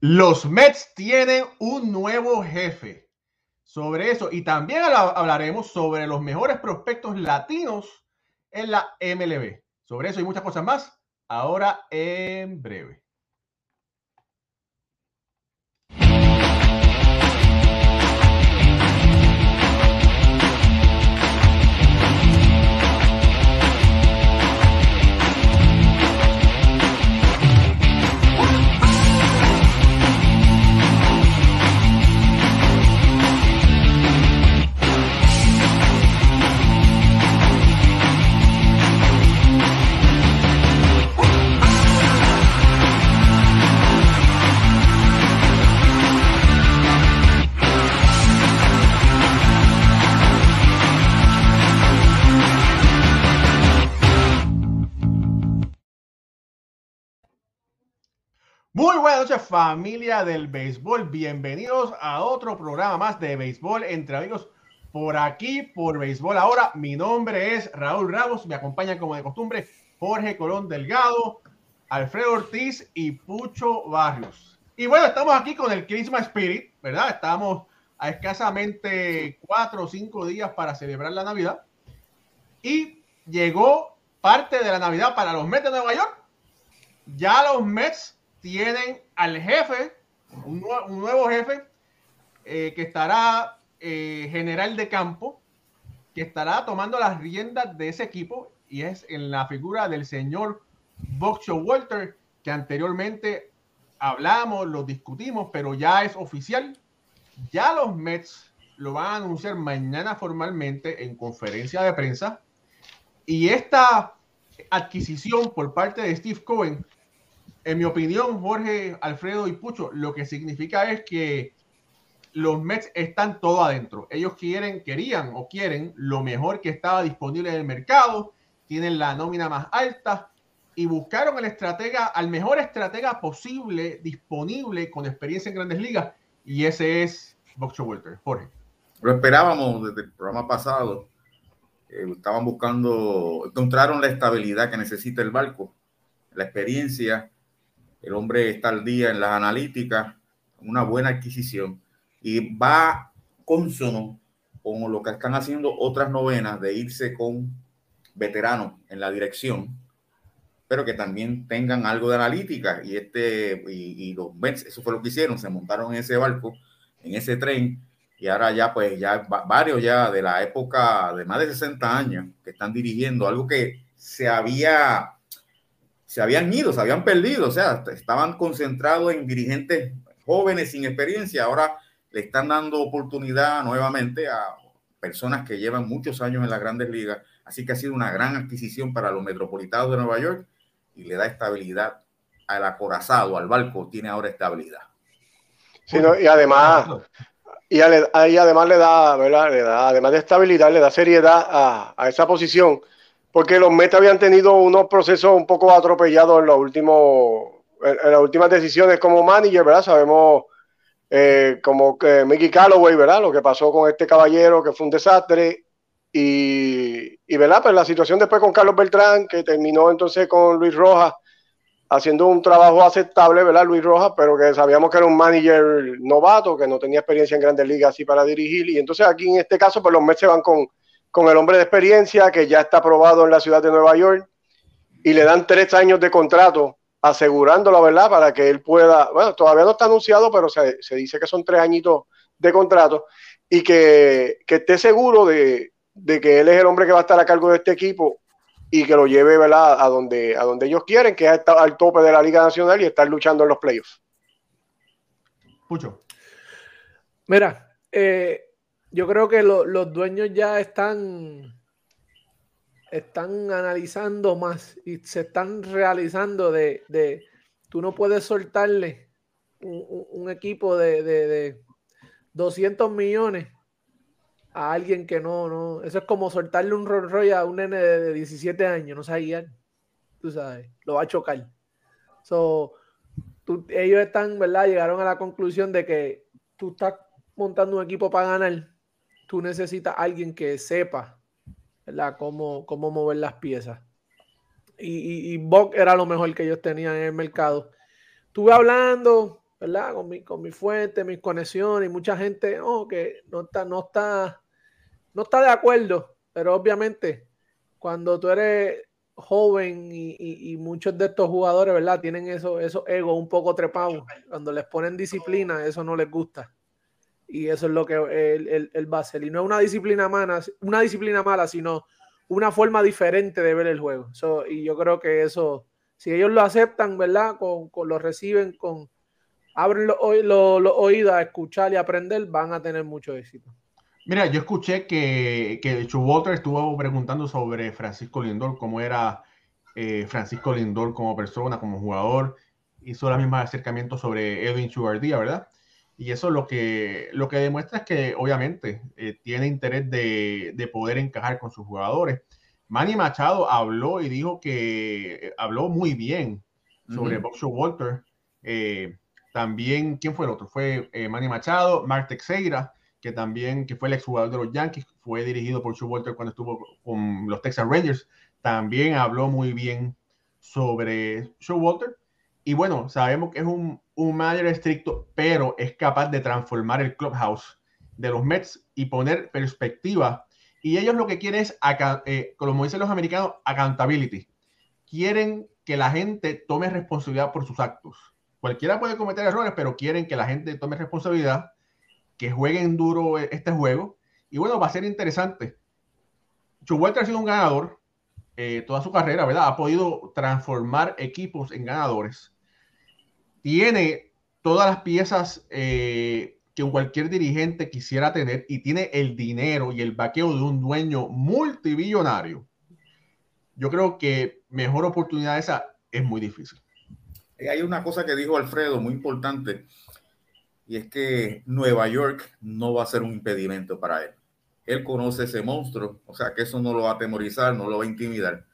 Los Mets tienen un nuevo jefe. Sobre eso y también hablaremos sobre los mejores prospectos latinos en la MLB. Sobre eso y muchas cosas más, ahora en breve. Muy buenas noches familia del béisbol, bienvenidos a otro programa más de béisbol entre amigos por aquí, por béisbol ahora. Mi nombre es Raúl Ramos, me acompañan como de costumbre Jorge Colón Delgado, Alfredo Ortiz y Pucho Barrios. Y bueno, estamos aquí con el Christmas Spirit, ¿verdad? Estamos a escasamente cuatro o cinco días para celebrar la Navidad y llegó parte de la Navidad para los Mets de Nueva York. Ya los Mets tienen al jefe, un, nuevo, jefe, eh, que estará eh, general de campo, que estará tomando las riendas de ese equipo y es en la figura del señor Boxo Walter, que anteriormente hablamos, lo discutimos, pero ya es oficial. Ya los Mets lo van a anunciar mañana formalmente en conferencia de prensa. Y esta adquisición por parte de Steve Cohen en mi opinión, Jorge, Alfredo y Pucho, lo que significa es que los Mets están todo adentro. Ellos quieren, querían o quieren lo mejor que estaba disponible en el mercado, tienen la nómina más alta y buscaron el estratega, al mejor estratega posible, disponible, con experiencia en grandes ligas, y ese es Boxer Walter. Jorge. Lo esperábamos desde el programa pasado. Eh, estaban buscando, encontraron la estabilidad que necesita el barco, la experiencia el hombre está al día en las analíticas, una buena adquisición y va consono con lo que están haciendo otras novenas de irse con veteranos en la dirección, pero que también tengan algo de analítica y este y, los Mets, eso fue lo que hicieron, se montaron en ese barco, en ese tren y ahora ya pues ya varios ya de la época de más de 60 años que están dirigiendo algo que se había se habían ido, se habían perdido, o sea, estaban concentrados en dirigentes jóvenes sin experiencia, ahora le están dando oportunidad nuevamente a personas que llevan muchos años en las grandes ligas, así que ha sido una gran adquisición para los metropolitanos de Nueva York y le da estabilidad al acorazado, al barco, tiene ahora estabilidad. Sí, y además, y, además le da. Le da, además de estabilidad, le da seriedad a esa posición porque los Mets habían tenido unos procesos un poco atropellados en los últimos, en, las últimas decisiones como manager, ¿verdad? Sabemos eh, como que Mickey Calloway, ¿verdad? Lo que pasó con este caballero que fue un desastre y, y ¿verdad? Pues la situación después con Carlos Beltrán, que terminó entonces con Luis Rojas haciendo un trabajo aceptable, ¿verdad? Luis Rojas, pero que sabíamos que era un manager novato, que no tenía experiencia en grandes ligas así para dirigir. Y entonces aquí en este caso, pues los Mets se van con con el hombre de experiencia que ya está aprobado en la ciudad de Nueva York y le dan tres años de contrato asegurándolo, ¿verdad? Para que él pueda, bueno, todavía no está anunciado, pero se, dice que son tres añitos de contrato y que, esté seguro de, que él es el hombre que va a estar a cargo de este equipo y que lo lleve, ¿verdad? A donde, a donde ellos quieren, que es al tope de la Liga Nacional y estar luchando en los playoffs. Mucho. Mira, eh, yo creo que los dueños ya están, están analizando más y se están realizando de, de tú no puedes soltarle un, equipo de, de, 200 millones a alguien que no, no, eso es como soltarle un Rolls Royce a un nene de, 17 años, no sabe tú sabes, lo va a chocar. So, ellos están, ¿verdad? Llegaron a la conclusión de que tú estás montando un equipo para ganar tú necesitas alguien que sepa ¿verdad? Cómo, cómo mover las piezas. Y, y, era lo mejor que ellos tenían en el mercado. Estuve hablando, ¿verdad? Con mi, con mi fuente, mis conexiones y mucha gente oh, que no está, no está, no está de acuerdo, pero obviamente cuando tú eres joven y, muchos de estos jugadores, ¿verdad? Tienen esos eso egos un poco trepados. Cuando les ponen disciplina, eso no les gusta. Y eso es lo que él, él, va a hacer. Y no es una disciplina mala, una disciplina mala, sino una forma diferente de ver el juego. y yo creo que eso, si ellos lo aceptan, ¿verdad? Con, lo reciben, con abren los, oídos a escuchar y aprender, van a tener mucho éxito. Mira, yo escuché que, que estuvo preguntando sobre Francisco Lindor, cómo era eh, Francisco Lindor como persona, como jugador. Hizo la misma acercamiento sobre Edwin Chubardía, ¿verdad? Y eso lo que, lo que demuestra es que obviamente eh, tiene interés de, de, poder encajar con sus jugadores. Manny Machado habló y dijo que eh, habló muy bien sobre uh Walter. Eh, también, ¿quién fue el otro? Fue Manny Machado, Mark Teixeira, que también que fue el exjugador de los Yankees, fue dirigido por Walter cuando estuvo con los Texas Rangers. También habló muy bien sobre Walter. Y bueno, sabemos que es un, un manager estricto, pero es capaz de transformar el clubhouse de los Mets y poner perspectiva. Y ellos lo que quieren es, eh, como dicen los americanos, accountability. Quieren que la gente tome responsabilidad por sus actos. Cualquiera puede cometer errores, pero quieren que la gente tome responsabilidad, que jueguen duro este juego. Y bueno, va a ser interesante. Walter ha sido un ganador eh, toda su carrera, ¿verdad? Ha podido transformar equipos en ganadores tiene todas las piezas eh, que cualquier dirigente quisiera tener y tiene el dinero y el vaqueo de un dueño multibillonario. Yo creo que mejor oportunidad esa es muy difícil. Hay una cosa que dijo Alfredo muy importante y es que Nueva York no va a ser un impedimento para él. Él conoce ese monstruo, o sea que eso no lo va a atemorizar, no lo va a intimidar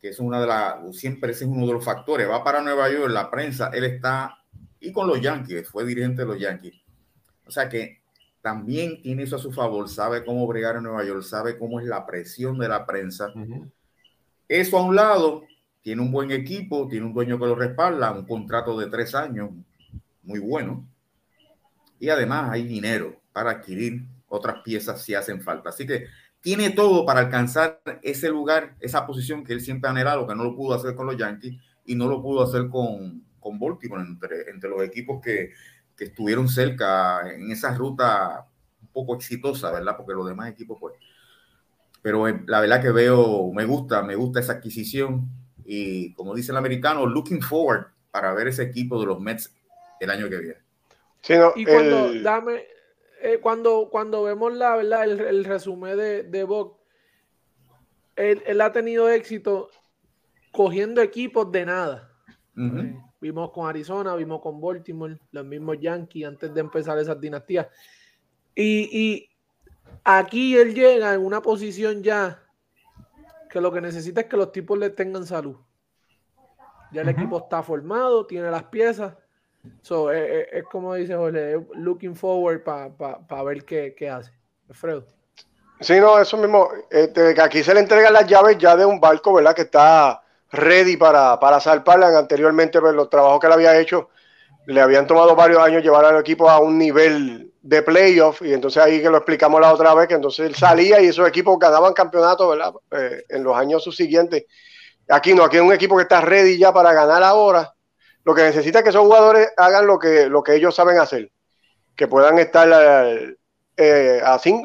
que es una de las, siempre ese es uno de los factores. Va para Nueva York, la prensa, él está, y con los Yankees, fue dirigente de los Yankees. O sea que también tiene eso a su favor, sabe cómo bregar en Nueva York, sabe cómo es la presión de la prensa. Eso a un lado, tiene un buen equipo, tiene un dueño que lo respalda, un contrato de tres años, muy bueno. Y además hay dinero para adquirir otras piezas si hacen falta. Así que tiene todo para alcanzar ese lugar, esa posición que él siempre ha anhelado, que no lo pudo hacer con los Yankees y no lo pudo hacer con, con Baltimore, entre, entre los equipos que, que, estuvieron cerca en esa ruta un poco exitosa, ¿verdad? Porque los demás equipos, pues. Pero eh, la verdad que veo, me gusta, me gusta esa adquisición y como dice el americano, looking forward para ver ese equipo de los Mets el año que viene. Sí, y cuando, dame, eh, cuando, cuando vemos la verdad, el, resumen de, de Bob, él, ha tenido éxito cogiendo equipos de nada. Eh, vimos con Arizona, vimos con Baltimore, los mismos Yankees antes de empezar esas dinastías. Y, y aquí él llega en una posición ya que lo que necesita es que los tipos le tengan salud. Ya el equipo está formado, tiene las piezas So, eh, eh, es, como dice Jorge, looking forward para ver qué, qué, hace. Alfredo. Sí, no, eso mismo. Este, que aquí se le entregan las llaves ya de un barco, ¿verdad? Que está ready para, para zarparla. Anteriormente, pues, los trabajos que él había hecho le habían tomado varios años llevar al equipo a un nivel de playoff. Y entonces ahí que lo explicamos la otra vez, que entonces él salía y esos equipos ganaban campeonatos, ¿verdad? Eh, en los años subsiguientes. Aquí no, aquí es un equipo que está ready ya para ganar ahora lo que necesita es que esos jugadores hagan lo que, lo que ellos saben hacer, que puedan estar eh, así,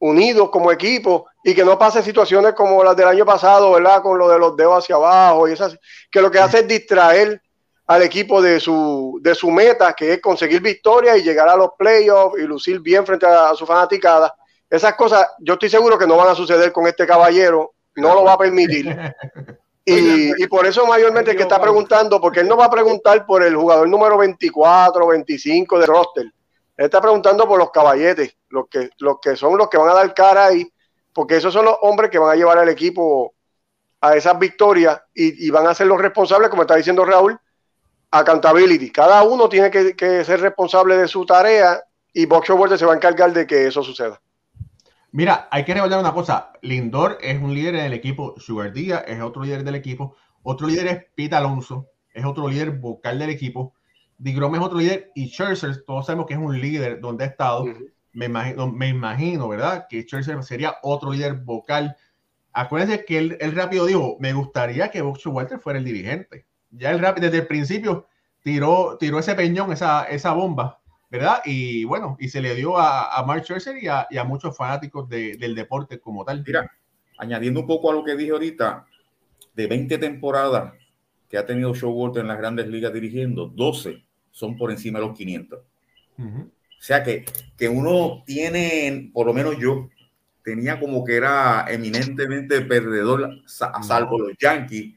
unidos como equipo y que no pase situaciones como las del año pasado, ¿verdad? Con lo de los dedos hacia abajo y esas, que lo que hace es distraer al equipo de su, de su meta, que es conseguir victoria y llegar a los playoffs y lucir bien frente a, a su fanaticada. Esas cosas, yo estoy seguro que no van a suceder con este caballero, no lo va a permitir. Y, por eso mayormente que está preguntando, porque él no va a preguntar por el jugador número 24, 25 de roster. Él está preguntando por los caballetes, los que, los que son los que van a dar cara ahí, porque esos son los hombres que van a llevar al equipo a esas victorias y, van a ser los responsables, como está diciendo Raúl, accountability. Cada uno tiene que, ser responsable de su tarea y Box World se va a encargar de que eso suceda. Mira, hay que recordar una cosa. Lindor es un líder en el equipo. Sugar Díaz es otro líder del equipo. Otro líder es Pete Alonso. Es otro líder vocal del equipo. DeGrom es otro líder y Scherzer, todos sabemos que es un líder donde ha estado. me, imagino, me imagino, ¿verdad? Que Scherzer sería otro líder vocal. Acuérdense que él, rápido dijo, me gustaría que Boxer Walter fuera el dirigente. Ya él desde el principio tiró, tiró ese peñón, esa, esa bomba, ¿verdad? Y bueno, y se le dio a, a Mark Scherzer y a, muchos fanáticos del deporte como tal. Mira, añadiendo un poco a lo que dije ahorita, de 20 temporadas que ha tenido Showalter en las grandes ligas dirigiendo, 12 son por encima de los 500. O sea que, que uno tiene, por lo menos yo, tenía como que era eminentemente perdedor, a salvo los Yankees,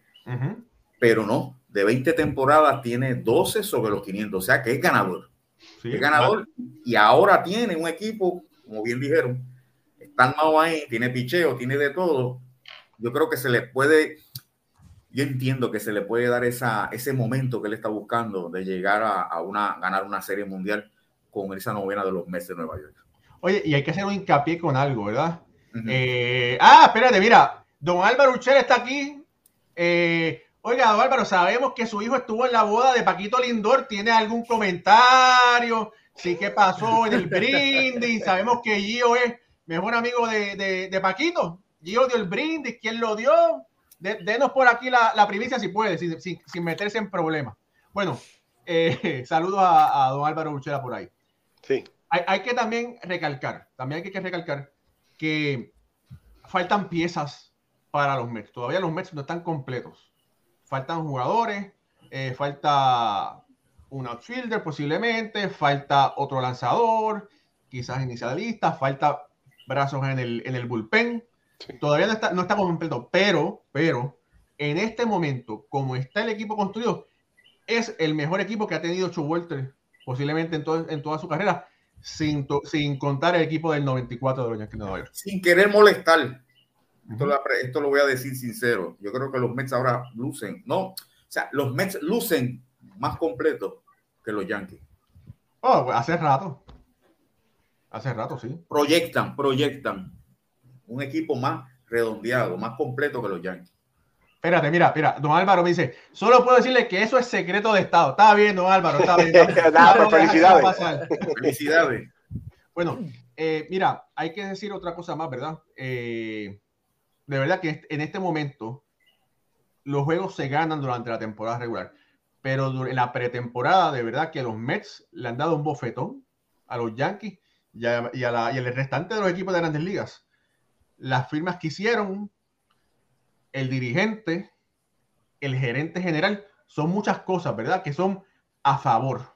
pero no, de 20 temporadas tiene 12 sobre los 500, o sea que es ganador. Es ganador y ahora tiene un equipo, como bien dijeron, está armado ahí, tiene picheo, tiene de todo. Yo creo que se le puede, yo entiendo que se le puede dar esa, ese momento que él está buscando de llegar a, una, ganar una serie mundial con esa novena de los meses de Nueva York. Oye, y hay que hacer un hincapié con algo, ¿verdad? Eh, ah, espérate, mira, don Álvaro Uchel está aquí. Eh, oiga, don Álvaro, sabemos que su hijo estuvo en la boda de Paquito Lindor. ¿Tiene algún comentario? Sí, ¿qué pasó en el brindis? Sabemos que Gio es mejor amigo de, de Paquito. Gio dio el brindis, ¿quién lo dio? denos por aquí la, la primicia si puede, sin, sin, meterse en problemas. Bueno, eh, saludos a, don Álvaro Urchela por ahí. Sí. Hay, hay, que también recalcar, también hay que recalcar que faltan piezas para los Mets. Todavía los Mets no están completos. Faltan jugadores, eh, falta un outfielder posiblemente, falta otro lanzador, quizás inicialista, falta brazos en el, en el bullpen. Todavía no está, no está completo, pero, pero en este momento, como está el equipo construido, es el mejor equipo que ha tenido Walter posiblemente en, en toda su carrera, sin, sin contar el equipo del 94 de los Yankees de Nueva York. Sin querer molestar, esto, lo, esto, lo, voy a decir sincero, yo creo que los Mets ahora lucen, no, o sea, los Mets lucen más completos que los Yankees. Oh, hace rato. Hace rato, sí. Proyectan, proyectan un equipo más redondeado, más completo que los Yankees. Espérate, mira, mira, don Álvaro me dice, solo puedo decirle que eso es secreto de Estado. Está bien, don Álvaro, está bien. felicidades. Felicidades. Bueno, eh, mira, hay que decir otra cosa más, ¿verdad? Eh, de verdad que en este momento los juegos se ganan durante la temporada regular, pero en la pretemporada, de verdad que los Mets le han dado un bofetón a los Yankees y, a, y, y al restante de los equipos de grandes ligas las firmas que hicieron, el dirigente, el gerente general, son muchas cosas, ¿verdad? Que son a favor.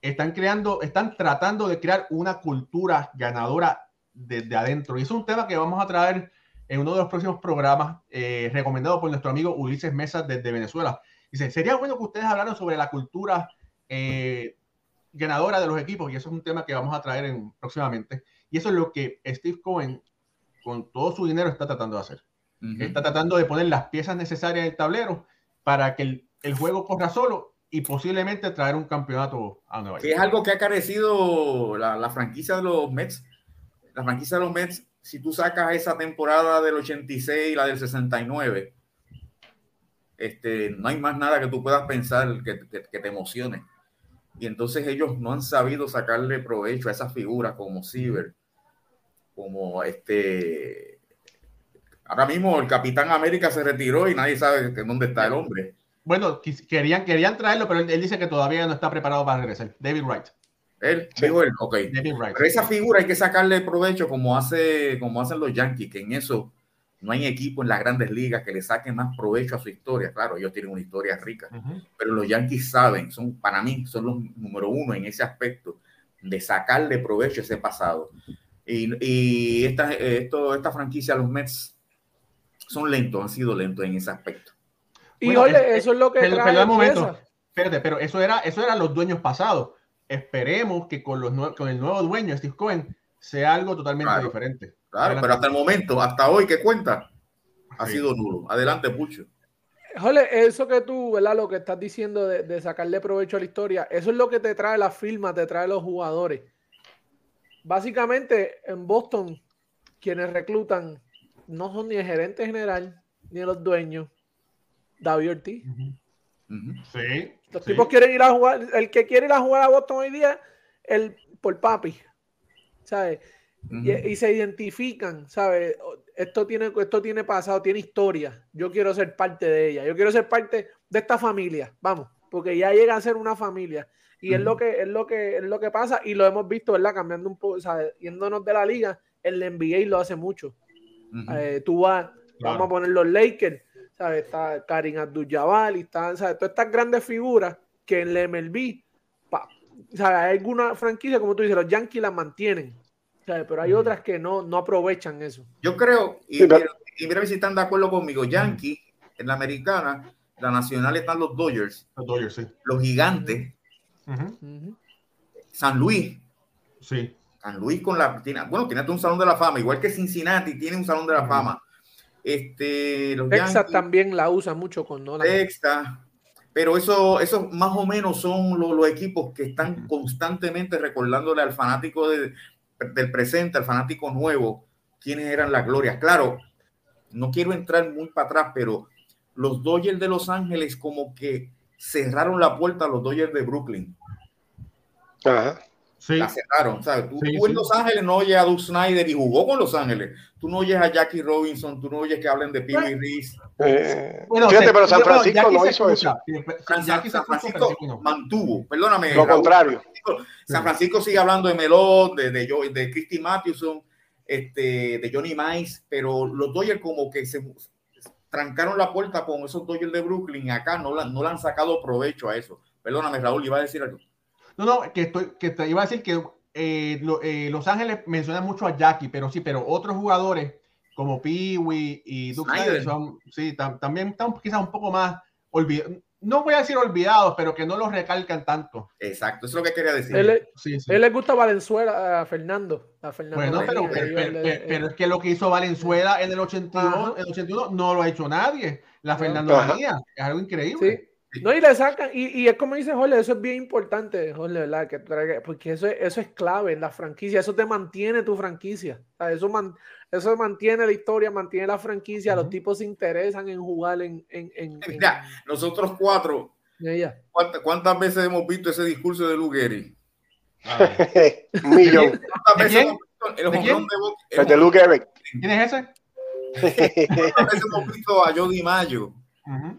Están creando, están tratando de crear una cultura ganadora desde adentro. Y es un tema que vamos a traer en uno de los próximos programas, eh, recomendado por nuestro amigo Ulises Mesa desde Venezuela. Dice, sería bueno que ustedes hablaran sobre la cultura eh, ganadora de los equipos, y eso es un tema que vamos a traer en, próximamente. Y eso es lo que Steve Cohen con todo su dinero está tratando de hacer. Está tratando de poner las piezas necesarias en el tablero para que el, juego corra solo y posiblemente traer un campeonato a Nueva York. Que es algo que ha carecido la, franquicia de los Mets. La franquicia de los Mets, si tú sacas esa temporada del 86 y la del 69, este, no hay más nada que tú puedas pensar que, te emocione. Y entonces ellos no han sabido sacarle provecho a esas figuras como Siever, como este. Ahora mismo el Capitán América se retiró y nadie sabe dónde está el hombre. Bueno, querían, querían traerlo, pero él, dice que todavía no está preparado para regresar. David Wright. Él, dijo él, ok. Pero esa figura hay que sacarle provecho como, hace, como hacen los Yankees, que en eso no hay equipo en las grandes ligas que le saquen más provecho a su historia. Claro, ellos tienen una historia rica, pero los Yankees saben, son para mí, son los número uno en ese aspecto de sacarle provecho a ese pasado. Y, esta, esto, esta franquicia, los Mets, son lentos, han sido lentos en ese aspecto. Y oye, eso es lo que. Pero, momento. Espérate, pero eso era, eso eran los dueños pasados. Esperemos que con, los, con el nuevo dueño, Steve Cohen, sea algo totalmente diferente. Claro, pero hasta el momento, hasta hoy, ¿qué cuenta? Ha sido nulo. Adelante, Pucho. Jole, eso que tú, ¿verdad? Lo que estás diciendo de, de, sacarle provecho a la historia, eso es lo que te trae la firma, te trae los jugadores básicamente en Boston, quienes reclutan no son ni el gerente general ni los dueños, David Ortiz. Sí. Los tipos quieren ir a jugar, el que quiere ir a jugar a Boston hoy día, el por papi, ¿sabes? y, se identifican, ¿sabes? Esto tiene, esto tiene pasado, tiene historia. Yo quiero ser parte de ella. Yo quiero ser parte de esta familia. Vamos, porque ya llega a ser una familia. Y es lo que es lo que es lo que pasa y lo hemos visto, ¿verdad? Cambiando un poco, ¿sabes? Yéndonos de la liga, el NBA lo hace mucho. Eh, tú vas, vamos a poner los Lakers, ¿sabes? Está Karim Abdul-Jabbar y está, ¿sabes? Todas estas grandes figuras que en el MLB, ¿sabes? Hay alguna franquicia, como tú dices, los Yankees las mantienen, ¿sabes? Pero hay otras que no, no aprovechan eso. Yo creo, y, mira, si están de acuerdo conmigo, Yankees, en la americana, la nacional están los Dodgers, los, Dodgers, sí. los gigantes, San Luis. Sí. San Luis con la tiene, bueno, tiene un salón de la fama, igual que Cincinnati tiene un salón de la fama. Este, los Texas también la usa mucho con Nolan. Texas, pero eso, eso más o menos son los, equipos que están constantemente recordándole al fanático del presente, al fanático nuevo, quiénes eran las glorias. Claro, no quiero entrar muy para atrás, pero los Dodgers de Los Ángeles como que cerraron la puerta a los Dodgers de Brooklyn. Ajá. Sí. La cerraron. ¿sabes? Tú, en Los Ángeles no oyes a Doug Snyder y jugó con Los Ángeles. Tú no oyes a Jackie Robinson, tú no oyes que hablen de Pee Reese. Eh, fíjate, pero San Francisco no hizo eso. San, Francisco mantuvo, perdóname. Lo contrario. San Francisco sigue hablando de Melot, de, de, de Christy Matthewson, este, de Johnny Mice, pero los Dodgers como que se trancaron la puerta con esos Dodgers de Brooklyn y acá no, no le han sacado provecho a eso. Perdóname, Raúl, iba a decir algo. No, no, que, estoy, que te iba a decir que eh, eh, Los Ángeles menciona mucho a Jackie, pero sí, pero otros jugadores como Peewee y Duke son, sí, también están quizás un poco más olvidados. No voy a decir olvidados, pero que no los recalcan tanto. Exacto, eso es lo que quería decir. Él, él le gusta Valenzuela a Fernando. A Fernando bueno, pero, pero, es que lo que hizo Valenzuela en el 82, en el 81 no lo ha hecho nadie. La Fernando María, es algo increíble. No, y le sacan, y, y, es como dice Jorge, eso es bien importante, Jorge, ¿verdad? Que, porque eso, eso es clave en la franquicia, eso te mantiene tu franquicia, eso, man, eso mantiene la historia, mantiene la franquicia, los tipos se interesan en jugar en... en, en, nosotros cuatro, ¿cuántas, veces hemos visto ese discurso de Lugueri? Un millón. ¿De quién? El, ¿De, quién? de, de Lugueri. ¿Quién es ese? ¿Cuántas veces hemos visto a Jody Mayo,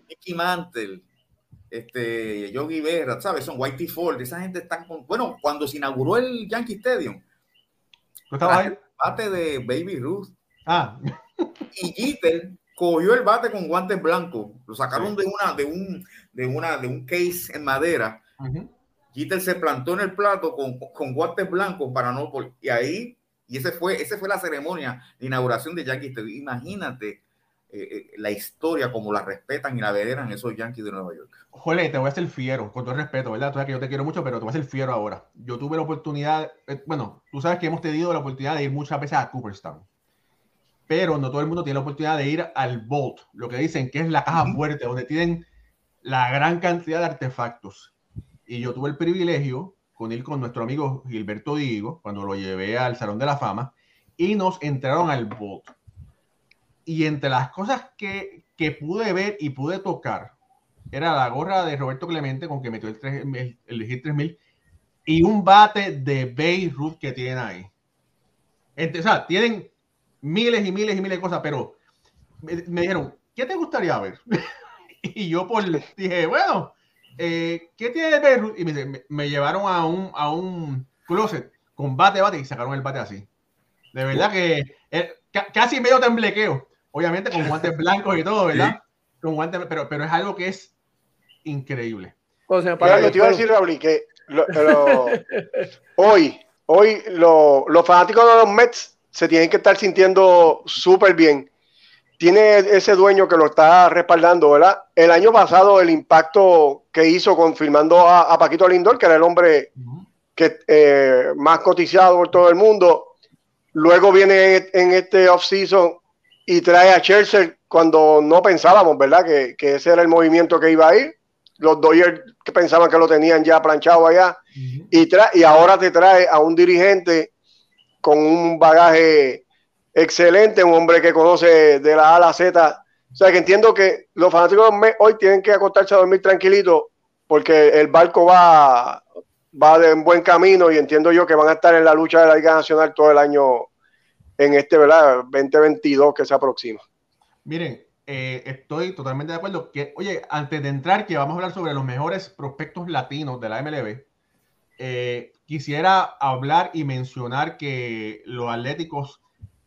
Mickey Mantle, este, Yogi Berra, ¿sabes? Son Whitey Ford, esa gente está con. Bueno, cuando se inauguró el Yankee Stadium, ¿tú estabas ahí? Bate de Baby Ruth. Ah. Y Jeter cogió el bate con guantes blancos, lo sacaron de una, de un, de una, de un case en madera. Uh se plantó en el plato con, con guantes blancos para no. Y ahí, y ese fue, ese fue la ceremonia de inauguración de Yankee Stadium. Imagínate eh, eh, la historia, como la respetan y la veneran esos Yankees de Nueva York. Jole, te voy a hacer fiero, con todo el respeto, ¿verdad? Tú sabes que yo te quiero mucho, pero te voy a hacer fiero ahora. Yo tuve la oportunidad, eh, bueno, tú sabes que hemos tenido la oportunidad de ir muchas veces a Cooperstown, pero no todo el mundo tiene la oportunidad de ir al Vault, lo que dicen que es la caja fuerte, donde tienen la gran cantidad de artefactos. Y yo tuve el privilegio con ir con nuestro amigo Gilberto Digo, cuando lo llevé al Salón de la Fama, y nos entraron al Vault y entre las cosas que, que, pude ver y pude tocar, era la gorra de Roberto Clemente con que metió el, 3, el, el 3000 y un bate de Beirut que tienen ahí. Entonces, o sea, tienen miles y miles y miles de cosas, pero me, dijeron, ¿qué te gustaría ver? y yo por, dije, bueno, eh, ¿qué tiene Beirut? Y me, me, llevaron a un, a un closet con bate, bate y sacaron el bate así. De verdad que eh, casi medio temblequeo obviamente con guantes blancos y todo, ¿verdad? Con guantes, pero, pero es algo que es increíble. O sea, para lo te iba a decir, Raúl, que hoy, hoy los fanáticos de los Mets se tienen que estar sintiendo súper bien. Tiene ese dueño que lo está respaldando, ¿verdad? El año pasado el impacto que hizo confirmando a, Paquito Lindor, que era el hombre que eh, más cotizado por todo el mundo, luego viene en este off-season y trae a Chelsea cuando no pensábamos, ¿verdad? Que, que, ese era el movimiento que iba a ir. Los Dodgers que pensaban que lo tenían ya planchado allá. y, y ahora te trae a un dirigente con un bagaje excelente, un hombre que conoce de la A a la Z O sea que entiendo que los fanáticos hoy tienen que acostarse a dormir tranquilito porque el barco va, va de un buen camino y entiendo yo que van a estar en la lucha de la Liga Nacional todo el año en este, ¿verdad? 2022 que se aproxima. Miren, eh, estoy totalmente de acuerdo que, oye, antes de entrar, que vamos a hablar sobre los mejores prospectos latinos de la MLB, eh, quisiera hablar y mencionar que los Atléticos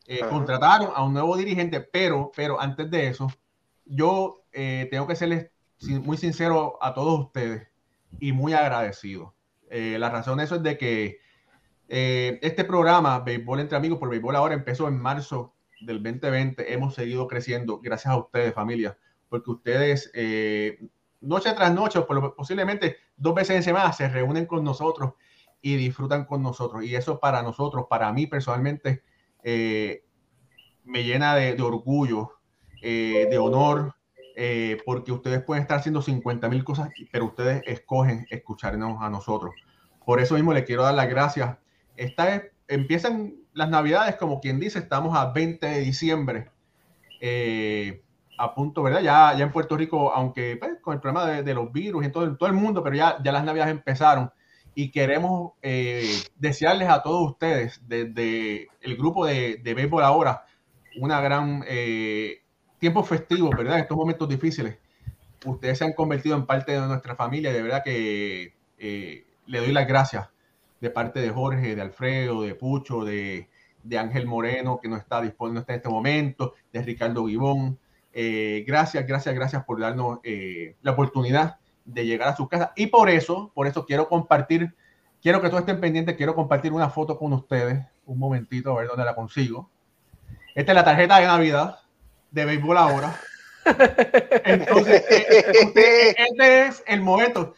eh, contrataron a un nuevo dirigente, pero, pero antes de eso, yo tengo que serles muy sincero a todos ustedes y muy agradecido. la razón de eso es de que este programa, Béisbol entre Amigos por Béisbol ahora, empezó en marzo del 2020 hemos seguido creciendo gracias a ustedes, familia, porque ustedes eh, noche tras noche, posiblemente dos veces en semana, se reúnen con nosotros y disfrutan con nosotros. Y eso para nosotros, para mí personalmente, eh, me llena de, orgullo, eh, de honor, porque ustedes pueden estar haciendo 50 mil cosas, pero ustedes escogen escucharnos a nosotros. Por eso mismo le quiero dar las gracias. Vez empiezan las navidades, como quien dice, estamos a 20 de diciembre, eh, a punto, ¿verdad? Ya, ya en Puerto Rico, aunque pues, con el problema de, los virus y todo, todo el mundo, pero ya, ya las navidades empezaron y queremos eh, desearles a todos ustedes, desde el grupo de, de Béisbol ahora, una gran eh, tiempo festivo, ¿verdad? En estos momentos difíciles. Ustedes se han convertido en parte de nuestra familia, de verdad que le doy las gracias de parte de Jorge, de Alfredo, de Pucho, de, Ángel Moreno, que no está disponible en este momento, de Ricardo Guibón. Eh, gracias, gracias, gracias por darnos eh, la oportunidad de llegar a su casa. Y por eso, por eso quiero compartir, quiero que todos estén pendientes, quiero compartir una foto con ustedes. Un momentito, a ver dónde la consigo. Esta es la tarjeta de Navidad de Béisbol ahora. Entonces, eh, este es el momento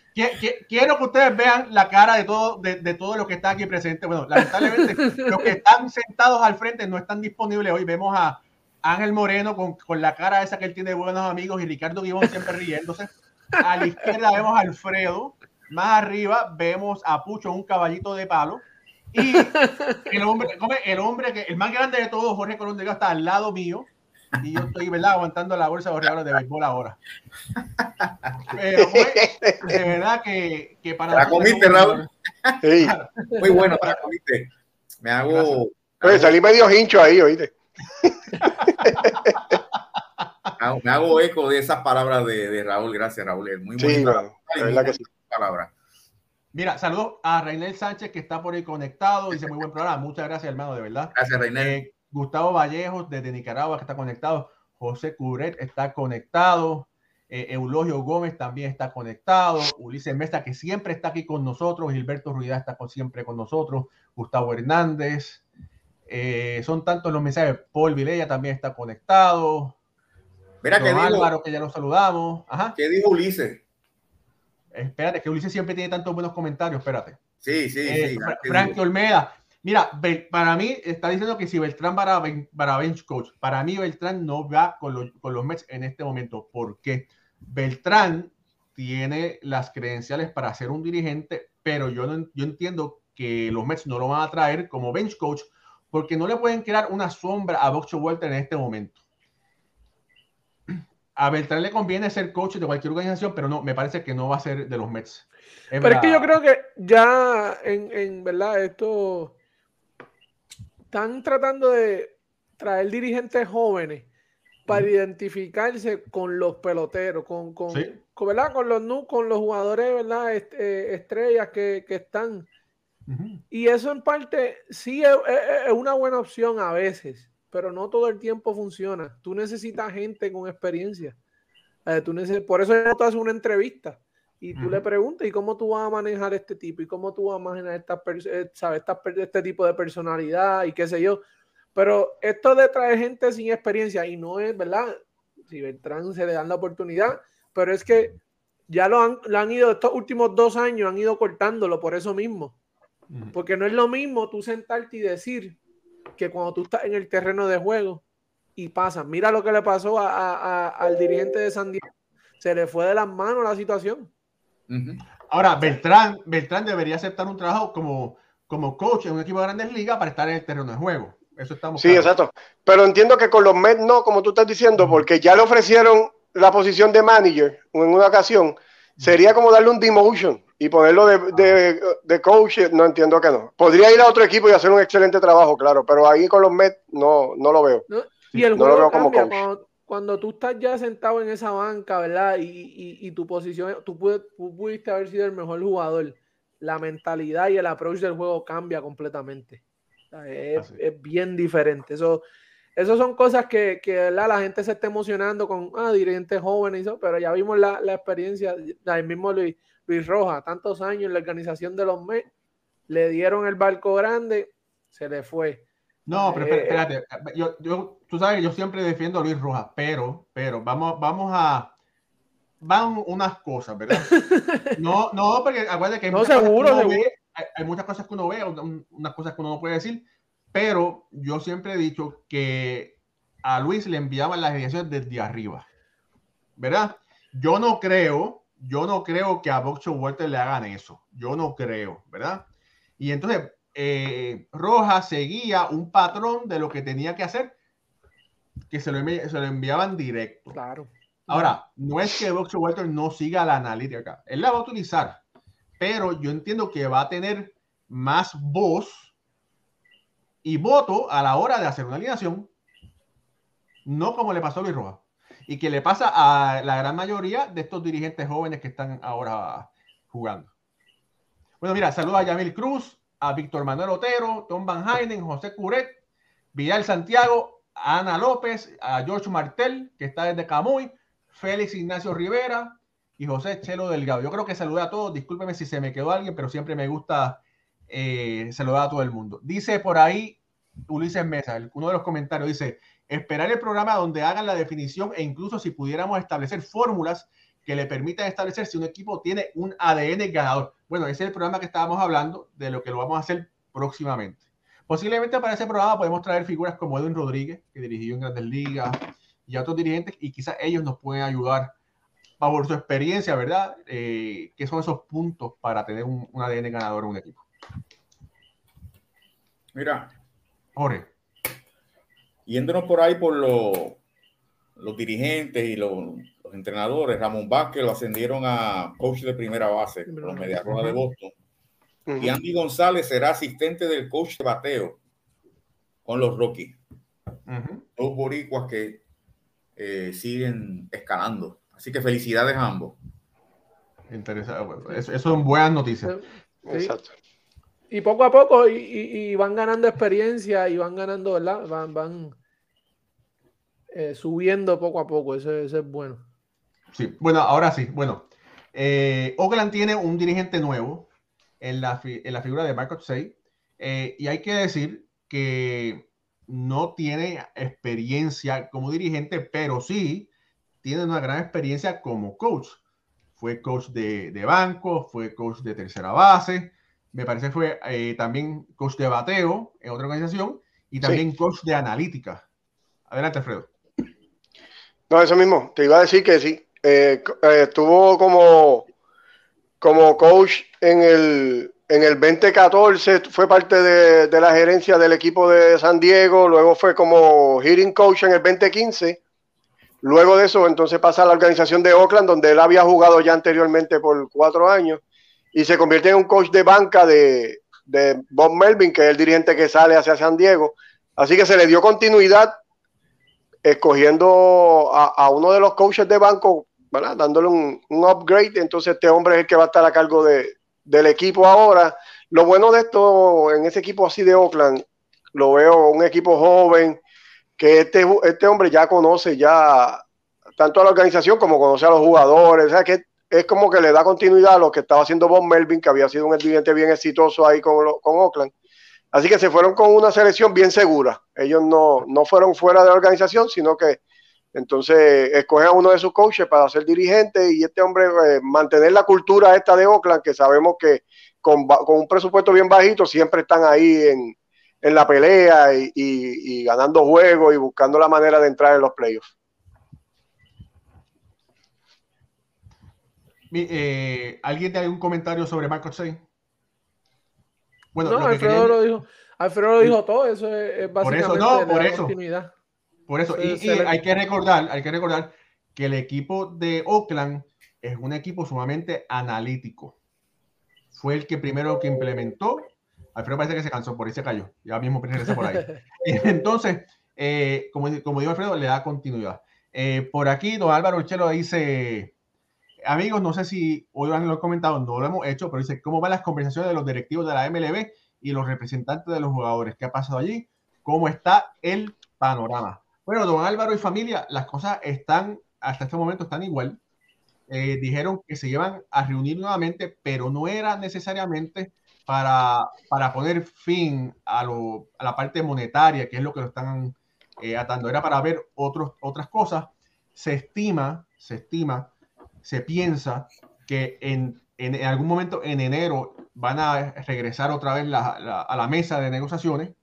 quiero que ustedes vean la cara de todo, de, todo lo que está aquí presente. Bueno, lamentablemente, los que están sentados al frente no están disponibles hoy. Vemos a Ángel Moreno con, con la cara esa que él tiene de buenos amigos y Ricardo Guibón siempre riéndose. A la izquierda vemos a Alfredo. Más arriba vemos a Pucho, un caballito de palo. Y el hombre, el hombre que el más grande de todos, Jorge Colón de está al lado mío y yo estoy, ¿verdad? Aguantando la bolsa de regalos de béisbol ahora. Pero de verdad que, que para... La comiste, Raúl. Sí. Muy bueno, para comiste. Me hago... Oye, salí medio hincho ahí, oíste. me hago eco de esas palabras de, de Raúl. Gracias, Raúl. Es muy sí, verdad que sí. palabra. Mira, saludos a Reinel Sánchez que está por ahí conectado. Dice muy buen programa. Muchas gracias, hermano, de verdad. Gracias, Reinel. Eh, Gustavo Vallejos desde Nicaragua que está conectado, José Curet está conectado, eh, Eulogio Gómez también está conectado, Ulises Mesta que siempre está aquí con nosotros, Gilberto Ruidá está siempre con nosotros, Gustavo Hernández, eh, son tantos los mensajes, Paul Vilella también está conectado. Mira que Álvaro, que ya lo saludamos. ¿Qué dijo Ulises? Espérate, que Ulises siempre tiene tantos buenos comentarios, espérate. Sí, sí, eh, sí. Frank Olmeda, Mira, para mí está diciendo que si Beltrán para, para bench coach, para mí Beltrán no va con los, con los Mets en este momento. porque Beltrán tiene las credenciales para ser un dirigente, pero yo, no, yo entiendo que los Mets no lo van a traer como bench coach porque no le pueden crear una sombra a Boxer Walter en este momento. A Beltrán le conviene ser coach de cualquier organización, pero no, me parece que no va a ser de los Mets. pero es que yo creo que ya en, en verdad esto están tratando de traer dirigentes jóvenes para identificarse con los peloteros, con, con, ¿verdad? con los con los jugadores, ¿verdad? Eh, estrellas que, están. Y eso en parte sí es, una buena opción a veces, pero no todo el tiempo funciona. Tú necesitas gente con experiencia. Eh, tú por eso no te haces una entrevista y tú le preguntas, ¿y cómo tú vas a manejar este tipo? ¿Y cómo tú vas a manejar esta, eh, ¿sabes? este tipo de personalidad y qué sé yo? Pero esto de traer gente sin experiencia, y no es, ¿verdad? Si Beltrán se le dan la oportunidad, pero es que ya lo han, lo han ido, estos últimos dos años han ido cortándolo por eso mismo. Porque no es lo mismo tú sentarte y decir que cuando tú estás en el terreno de juego y pasa. Mira lo que le pasó al dirigente de San Diego. Se le fue de las manos la situación. Ahora, Beltrán, Beltrán debería aceptar un trabajo como, como coach en un equipo de grandes ligas para estar en el terreno de juego. Eso estamos. Sí, exacto. Pero entiendo que con los Mets no, como tú estás diciendo, porque ya le ofrecieron la posición de manager en una ocasión. Sería como darle un demotion y ponerlo de, de, coach, no entiendo que no. Podría ir a otro equipo y hacer un excelente trabajo, claro, pero ahí con los Mets no, no lo veo. y el no lo veo como coach. Cuando, tú estás ya sentado en esa banca, ¿verdad? Y, y, tu posición, tú, pudiste haber sido el mejor jugador. La mentalidad y el approach del juego cambia completamente. es, es, bien diferente. Eso, eso son cosas que, que la gente se está emocionando con ah, dirigentes jóvenes, y eso, pero ya vimos la, la experiencia. El mismo Luis, Luis Roja, tantos años en la organización de los Mets, le dieron el barco grande, se le fue. No, pero eh, espérate, yo, yo, tú sabes que yo siempre defiendo a Luis Roja, pero, pero vamos, vamos a, van unas cosas, ¿verdad? No, no, porque acuérdate que hay, muchas, seguro, cosas seguro. hay, hay, muchas cosas que uno ve, unas cosas que uno no puede decir, pero yo siempre he dicho que a Luis le enviaban las direcciones desde arriba, ¿verdad? Yo no creo yo no creo que a Boxer Walter le hagan eso. Yo no creo, ¿verdad? Y entonces, eh, Roja seguía un patrón de lo que tenía que hacer, que se lo, se lo enviaban directo. Claro. Ahora, no es que Boxer Walter no siga la analítica. Él la va a utilizar, pero yo entiendo que va a tener más voz y voto a la hora de hacer una alineación, no como le pasó a Luis Roja y que le pasa a la gran mayoría de estos dirigentes jóvenes que están ahora jugando. Bueno, mira, saludos a Yamil Cruz, a Víctor Manuel Otero, Tom Van Heinen, José Curet, Vidal Santiago, Ana López, a George Martel, que está desde Camuy, Félix Ignacio Rivera y José Chelo Delgado. Yo creo que saludé a todos, discúlpeme si se me quedó alguien, pero siempre me gusta eh, saludar a todo el mundo. Dice por ahí Ulises Mesa, uno de los comentarios, dice, esperar el programa donde hagan la definición e incluso si pudiéramos establecer fórmulas que le permitan establecer si un equipo tiene un ADN ganador. Bueno, ese es el programa que estábamos hablando, de lo que lo vamos a hacer próximamente. Posiblemente para ese programa podemos traer figuras como Edwin Rodríguez, que dirigió en Grandes Ligas, y otros dirigentes, y quizás ellos nos pueden ayudar por su experiencia, ¿verdad? Eh, ¿Qué son esos puntos para tener un, un ADN ganador en un equipo? Mira. Jorge yéndonos por ahí por los dirigentes y los, entrenadores, Ramón Vázquez lo ascendieron a coach de primera base con los Medias Rojas de Boston. Y Andy González será asistente del coach de bateo con los Rockies. Dos boricuas que eh, siguen escalando. Así que felicidades a ambos. Interesante. Eso, son buenas noticias. Exacto. Y poco a poco, y, van ganando experiencia y van ganando, ¿verdad? Van, van eh, subiendo poco a poco. Eso, es bueno. Sí, bueno, ahora sí. Bueno, eh, Oakland tiene un dirigente nuevo en la, en la figura de Michael Say. Eh, y hay que decir que no tiene experiencia como dirigente, pero sí tiene una gran experiencia como coach. Fue coach de, de banco, fue coach de tercera base me parece fue eh, también coach de bateo en otra organización y también coach de analítica. Adelante, Alfredo. No, eso mismo, te iba a decir que sí. Eh, eh, estuvo como, como coach en el, en el 2014, fue parte de, de, la gerencia del equipo de San Diego, luego fue como hitting coach en el 2015. Luego de eso, entonces pasa a la organización de Oakland, donde él había jugado ya anteriormente por cuatro años y se convierte en un coach de banca de, de Bob Melvin, que es el dirigente que sale hacia San Diego. Así que se le dio continuidad escogiendo a, uno de los coaches de banco, dándole un, upgrade. Entonces este hombre es el que va a estar a cargo de, del equipo ahora. Lo bueno de esto, en ese equipo así de Oakland, lo veo un equipo joven, que este, este hombre ya conoce ya tanto a la organización como conoce a los jugadores. O sea, que es como que le da continuidad a lo que estaba haciendo Bob Melvin, que había sido un estudiante bien exitoso ahí con, con Oakland. Así que se fueron con una selección bien segura. Ellos no, no fueron fuera de la organización, sino que entonces escogen a uno de sus coaches para ser dirigente y este hombre eh, mantener la cultura esta de Oakland, que sabemos que con, con un presupuesto bien bajito siempre están ahí en, en la pelea y, ganando juegos y buscando la manera de entrar en los playoffs. Eh, ¿Alguien tiene algún comentario sobre Marco Say? Bueno, no, Alfredo lo dijo. Alfredo lo dijo todo, eso es, básicamente por eso, no, por eso, Por eso, y, hay que recordar, hay que recordar que el equipo de Oakland es un equipo sumamente analítico. Fue el que primero que implementó. Alfredo parece que se cansó, por ahí se cayó. Ya mismo regresa por ahí. Entonces, eh, como, como dijo Alfredo, le da continuidad. Eh, por aquí, don Álvaro Chelo dice, amigos, no sé si hoy lo han comentado, no lo hemos hecho, pero dice, ¿cómo van las conversaciones de los directivos de la MLB y los representantes de los jugadores? ¿Qué ha pasado allí? ¿Cómo está el panorama? Bueno, don Álvaro y familia, las cosas están, hasta este momento están igual. Eh, dijeron que se iban a reunir nuevamente, pero no era necesariamente para, para poner fin a la parte monetaria, que es lo que lo están eh, atando, era para ver otros, otras cosas. Se estima, se estima, se piensa que en, en, algún momento en enero van a regresar otra vez a la mesa de negociaciones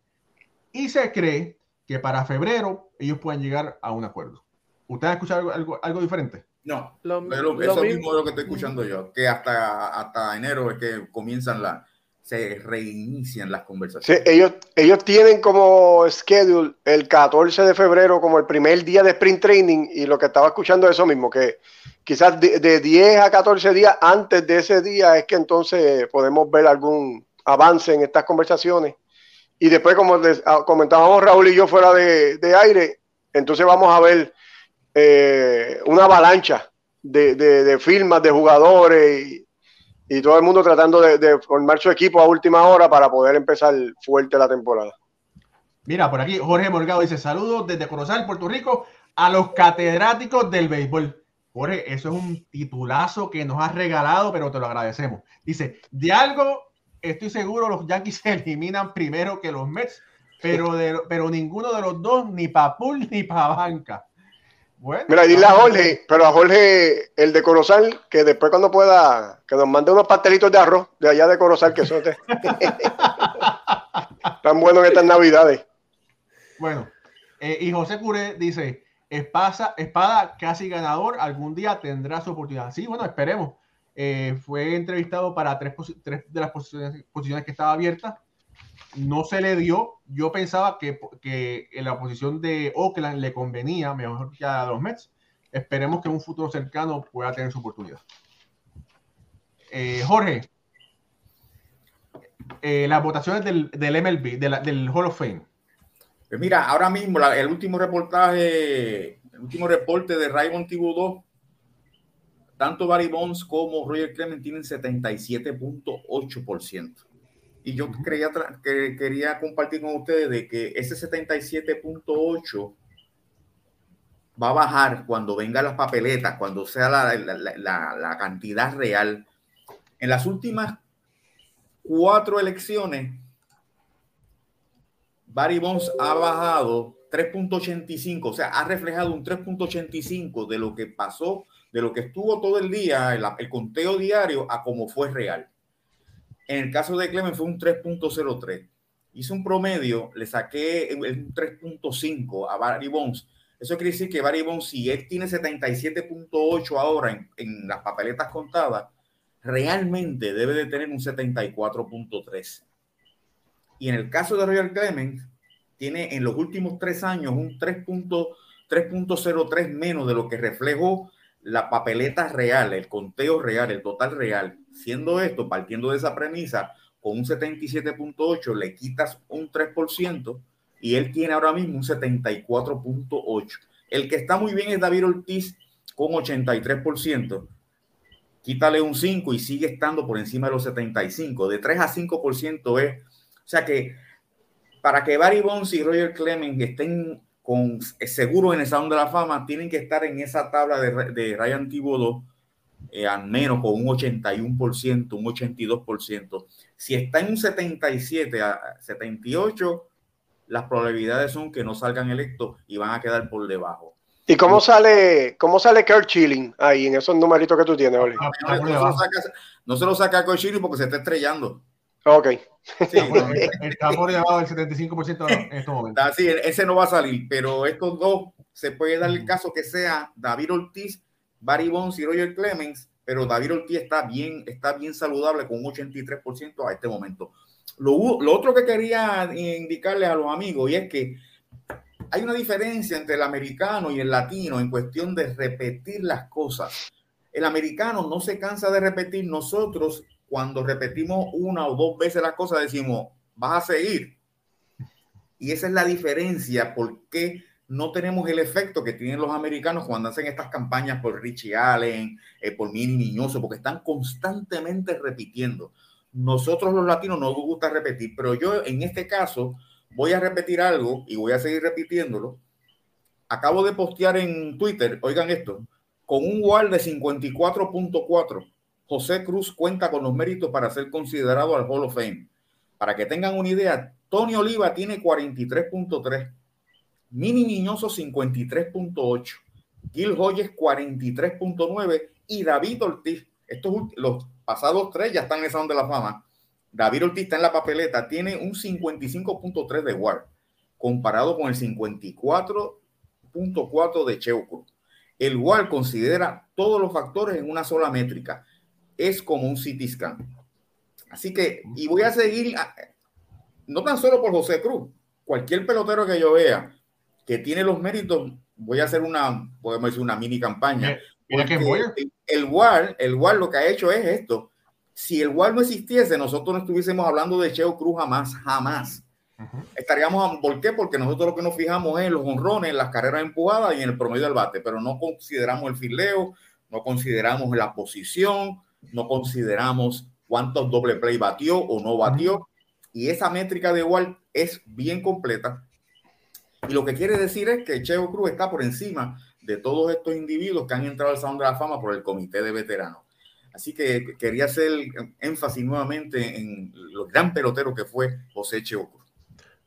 y se cree que para febrero ellos puedan llegar a un acuerdo. ¿Usted ha escuchado algo, algo, diferente? No, pero eso mismo es lo que estoy escuchando yo, que hasta, hasta enero es que comienzan la, se reinician las conversaciones. ellos, ellos tienen como schedule el 14 de febrero como el primer día de sprint training y lo que estaba escuchando es eso mismo, que quizás de, 10 a 14 días antes de ese día es que entonces podemos ver algún avance en estas conversaciones. Y después, como ah, comentábamos Raúl y yo fuera de, aire, entonces vamos a ver eh, una avalancha de, de, de firmas de jugadores y, y todo el mundo tratando de, formar su equipo a última hora para poder empezar fuerte la temporada. Mira, por aquí Jorge Morgado dice saludos desde Corozal, Puerto Rico, a los catedráticos del béisbol. Jorge, eso es un titulazo que nos has regalado, pero te lo agradecemos. Dice, de algo estoy seguro los Yankees se eliminan primero que los Mets, pero, pero ninguno de los dos, ni para pool ni para banca. Mira, dile a Jorge, pero a Jorge, el de Corozal, que después cuando pueda, que nos mande unos pastelitos de arroz de allá de Corozal, que son tan buenos en estas navidades. Bueno, eh, y José Curé dice, espada, espada casi ganador, algún día tendrá su oportunidad. Sí, bueno, esperemos. Eh, fue entrevistado para tres, tres de las posiciones, posiciones que estaba abiertas no se le dio. Yo pensaba que, en la posición de Oakland le convenía mejor que a los Mets. Esperemos que en un futuro cercano pueda tener su oportunidad. Eh, Jorge, eh, las votaciones del, MLB, del Hall of Fame. Pues mira, ahora mismo el último reportaje, el último reporte de Raymond Thibodeau, tanto Barry Bonds como Roger Clemens tienen 77.8%. Y yo creía, que quería compartir con ustedes de que ese 77.8 va a bajar cuando vengan las papeletas, cuando sea la, la, la, cantidad real. En las últimas cuatro elecciones, Barry Bonds ha bajado 3.85, o sea, ha reflejado un 3.85 de lo que pasó, de lo que estuvo todo el día, el, el conteo diario, a como fue real. En el caso de Clemens fue un 3.03. Hice un promedio, le saqué un 3.5 a Barry Bonds. Eso quiere decir que Barry Bonds, si él tiene 77.8 ahora en, las papeletas contadas, realmente debe de tener un 74.3. Y en el caso de Royal Clemens, tiene en los últimos tres años un 3.03 menos de lo que reflejó la papeleta real, el conteo real, el total real. Siendo esto, partiendo de esa premisa, con un 77.8 le quitas un 3% y él tiene ahora mismo un 74.8. El que está muy bien es David Ortiz con 83%. Quítale un 5 y sigue estando por encima de los 75. De 3 a 5% es. O sea que para que Barry Bonds y Roger Clemens estén con seguro en el Salón de la Fama, tienen que estar en esa tabla de, de Ryan Thibodeau eh, al menos con un 81%, un 82%. Si está en un 77 a 78, las probabilidades son que no salgan electos y van a quedar por debajo. ¿Y cómo sale, cómo sale Kurt Chilling ahí en esos numeritos que tú tienes, Oli? No, no, se lo saca a Kurt Chilling porque se está estrellando. Ok. Sí, está por debajo del 75% en estos momentos. Sí, ese no va a salir, pero estos dos se puede dar el caso que sea David Ortiz Barry Bonds y Roger Clemens, pero David Ortiz está bien, está bien saludable con un 83% a este momento. Lo, lo otro que quería indicarles a los amigos y es que hay una diferencia entre el americano y el latino en cuestión de repetir las cosas. El americano no se cansa de repetir. Nosotros, cuando repetimos una o dos veces las cosas, decimos, vas a seguir. Y esa es la diferencia, porque no tenemos el efecto que tienen los americanos cuando hacen estas campañas por Richie Allen, eh, por Mini Niñoso, porque están constantemente repitiendo. Nosotros los latinos no nos gusta repetir, pero yo en este caso voy a repetir algo y voy a seguir repitiéndolo. Acabo de postear en Twitter, oigan esto, con un WAR de 54.4, José Cruz cuenta con los méritos para ser considerado al Hall of Fame. Para que tengan una idea, Tony Oliva tiene 43.3, Mini Niñoso 53.8, Gil Hoyes 43.9 y David Ortiz, estos los pasados tres ya están en esa onda de la fama, David Ortiz está en la papeleta, tiene un 55.3 de WAR, comparado con el 54.4 de Cheo El WAR considera todos los factores en una sola métrica. Es como un CT scan. Así que, y voy a seguir, no tan solo por José Cruz, cualquier pelotero que yo vea que tiene los méritos, voy a hacer una, podemos decir, una mini campaña. El WAR, el WAR lo que ha hecho es esto, si el WAR no existiese, nosotros no estuviésemos hablando de Cheo Cruz jamás, jamás. Estaríamos, ¿por qué? Porque nosotros lo que nos fijamos es en los honrones, en las carreras empujadas y en el promedio del bate, pero no consideramos el fileo, no consideramos la posición, no consideramos cuántos doble play batió o no batió. Y esa métrica de WAR es bien completa. Y lo que quiere decir es que Cheo Cruz está por encima de todos estos individuos que han entrado al Salón de la Fama por el Comité de Veteranos. Así que quería hacer énfasis nuevamente en lo gran pelotero que fue José Cheoco.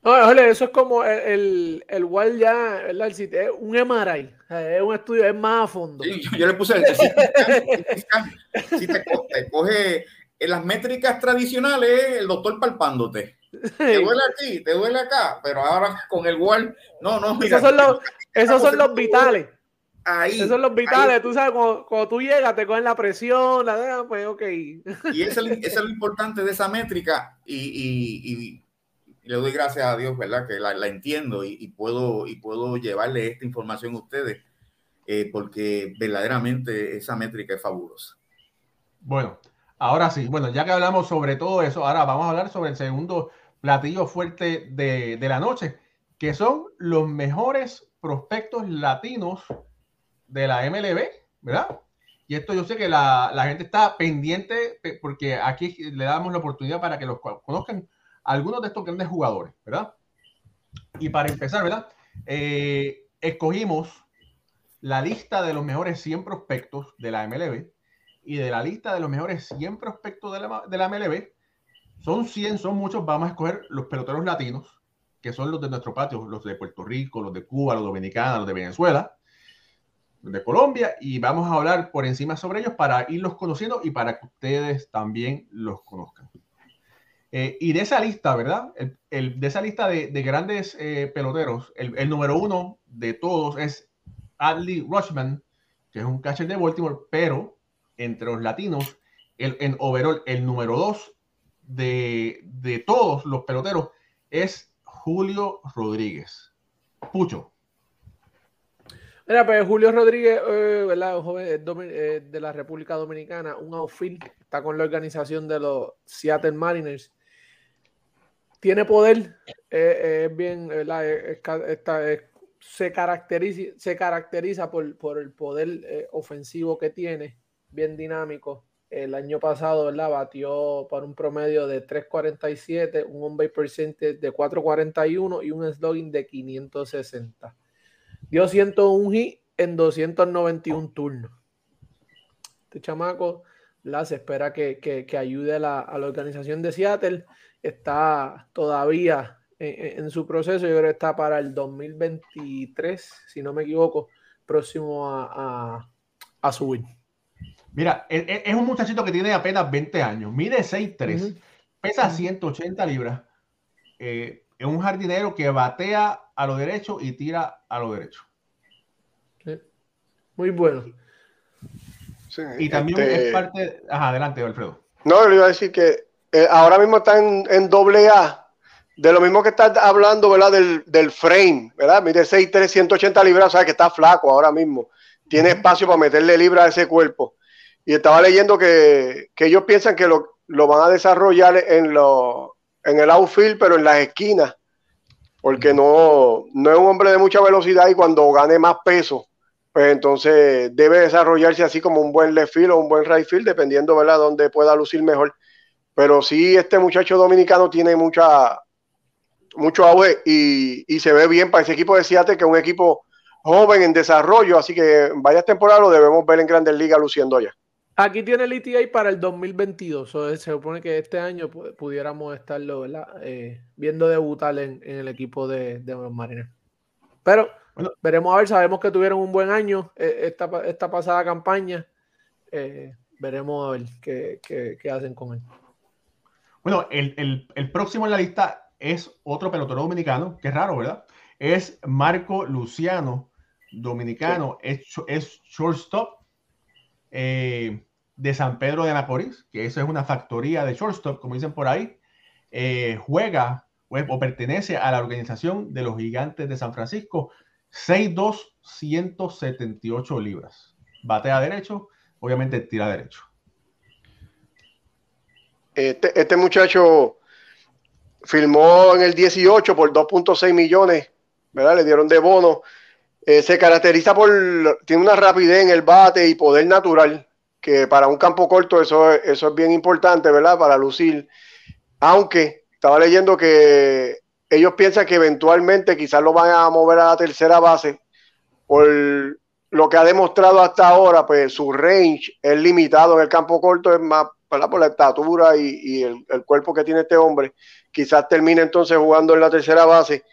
No, eso es como el, el, el ya, ¿verdad? El es un MRI, es un estudio, es más a fondo. Sí, yo, le puse el, si te, coge en las métricas tradicionales, el doctor palpándote. Te duele aquí, te duele acá, pero ahora con el WAL, no, no, mira. Esos son los, esos son los vitales. Esos son los vitales, tú sabes, cuando, tú llegas te cogen la presión, la de, pues ok. Y eso es, lo importante de esa métrica y, le doy gracias a Dios, ¿verdad? Que la, entiendo y, puedo, y puedo llevarle esta información a ustedes eh, porque verdaderamente esa métrica es fabulosa. Bueno, ahora sí, bueno, ya que hablamos sobre todo eso, ahora vamos a hablar sobre el segundo platillo fuerte de, de la noche, que son los mejores prospectos latinos de la MLB, ¿verdad? Y esto yo sé que la, gente está pendiente porque aquí le damos la oportunidad para que los conozcan algunos de estos grandes jugadores, ¿verdad? Y para empezar, ¿verdad? Eh, escogimos la lista de los mejores 100 prospectos de la MLB y de la lista de los mejores 100 prospectos de la, de la MLB, son 100, son muchos, vamos a escoger los peloteros latinos, que son los de nuestro patio, los de Puerto Rico, los de Cuba, los dominicanos, los de Venezuela, de Colombia y vamos a hablar por encima sobre ellos para irlos conociendo y para que ustedes también los conozcan. Eh, y de esa lista, ¿verdad? De esa lista de, grandes eh, peloteros, el, número uno de todos es Adley Rushman, que es un catcher de Baltimore, pero entre los latinos, el, en overall, el número dos de, de todos los peloteros es Julio Rodríguez. Pucho, Mira, pues Julio Rodríguez, eh, ¿verdad? Joven de la República Dominicana, un outfield, está con la organización de los Seattle Mariners. Tiene poder, eh, es bien, se, caracteriza, se caracteriza por, por el poder ofensivo que tiene, bien dinámico. El año pasado, ¿verdad? Batió por un promedio de 3.47, un on base percentage de 4.41 y un slugging de 560 Dio 101 hit en 291 turnos. Este chamaco la se espera que, ayude a la, organización de Seattle. Está todavía en, su proceso. Yo creo que está para el 2023, si no me equivoco, próximo a, subir. Mira, e, e, es, un muchachito que tiene apenas 20 años, mide 6'3, pesa 180 libras. Eh, es un jardinero que batea a lo derecho y tira a lo derecho. Muy bueno. y también este es parte. Ajá, adelante, Alfredo. No, le iba a decir que eh, ahora mismo está en, doble A. De lo mismo que está hablando, ¿verdad? Del, frame, ¿verdad? Mide 6'3, 180 libras, o sea que está flaco ahora mismo. Tiene espacio para meterle libras a ese cuerpo. Y estaba leyendo que, ellos piensan que lo, van a desarrollar en, lo, en el outfield, pero en las esquinas. Porque no, no es un hombre de mucha velocidad y cuando gane más peso, pues entonces debe desarrollarse así como un buen left field o un buen right field, dependiendo, ¿verdad?, dónde pueda lucir mejor. Pero sí, este muchacho dominicano tiene mucha, mucho auge y, se ve bien para ese equipo de Seattle, que es un equipo joven en desarrollo, así que en varias temporadas lo debemos ver en Grandes Ligas luciendo ya. Aquí tiene el ETA para el 2022, se supone que este año pudiéramos estarlo eh, viendo debutar en, el equipo de, de los Mariners. Pero veremos a ver, sabemos que tuvieron un buen año eh, esta, esta pasada campaña. Eh, veremos a ver qué, hacen con él. Bueno, el, próximo en la lista es otro pelotero dominicano, que es raro, ¿verdad? Es Marco Luciano, dominicano, es, es, shortstop eh, de San Pedro de Macorís, que eso es una factoría de shortstop, como dicen por ahí. juega o pertenece a la organización de los gigantes de San Francisco. 6'2, 178 libras. Batea derecho, obviamente tira derecho. Este, este muchacho firmó en el 18 por 2.6 millones, ¿verdad? Le dieron de bono. Eh, se caracteriza por, tiene una rapidez en el bate y poder natural, que para un campo corto eso, eso es bien importante, ¿verdad? Para lucir. Aunque estaba leyendo que ellos piensan que eventualmente quizás lo van a mover a la tercera base por lo que ha demostrado hasta ahora, pues su range es limitado en el campo corto, es más por la estatura y, el, cuerpo que tiene este hombre. Quizás termine entonces jugando en la tercera base,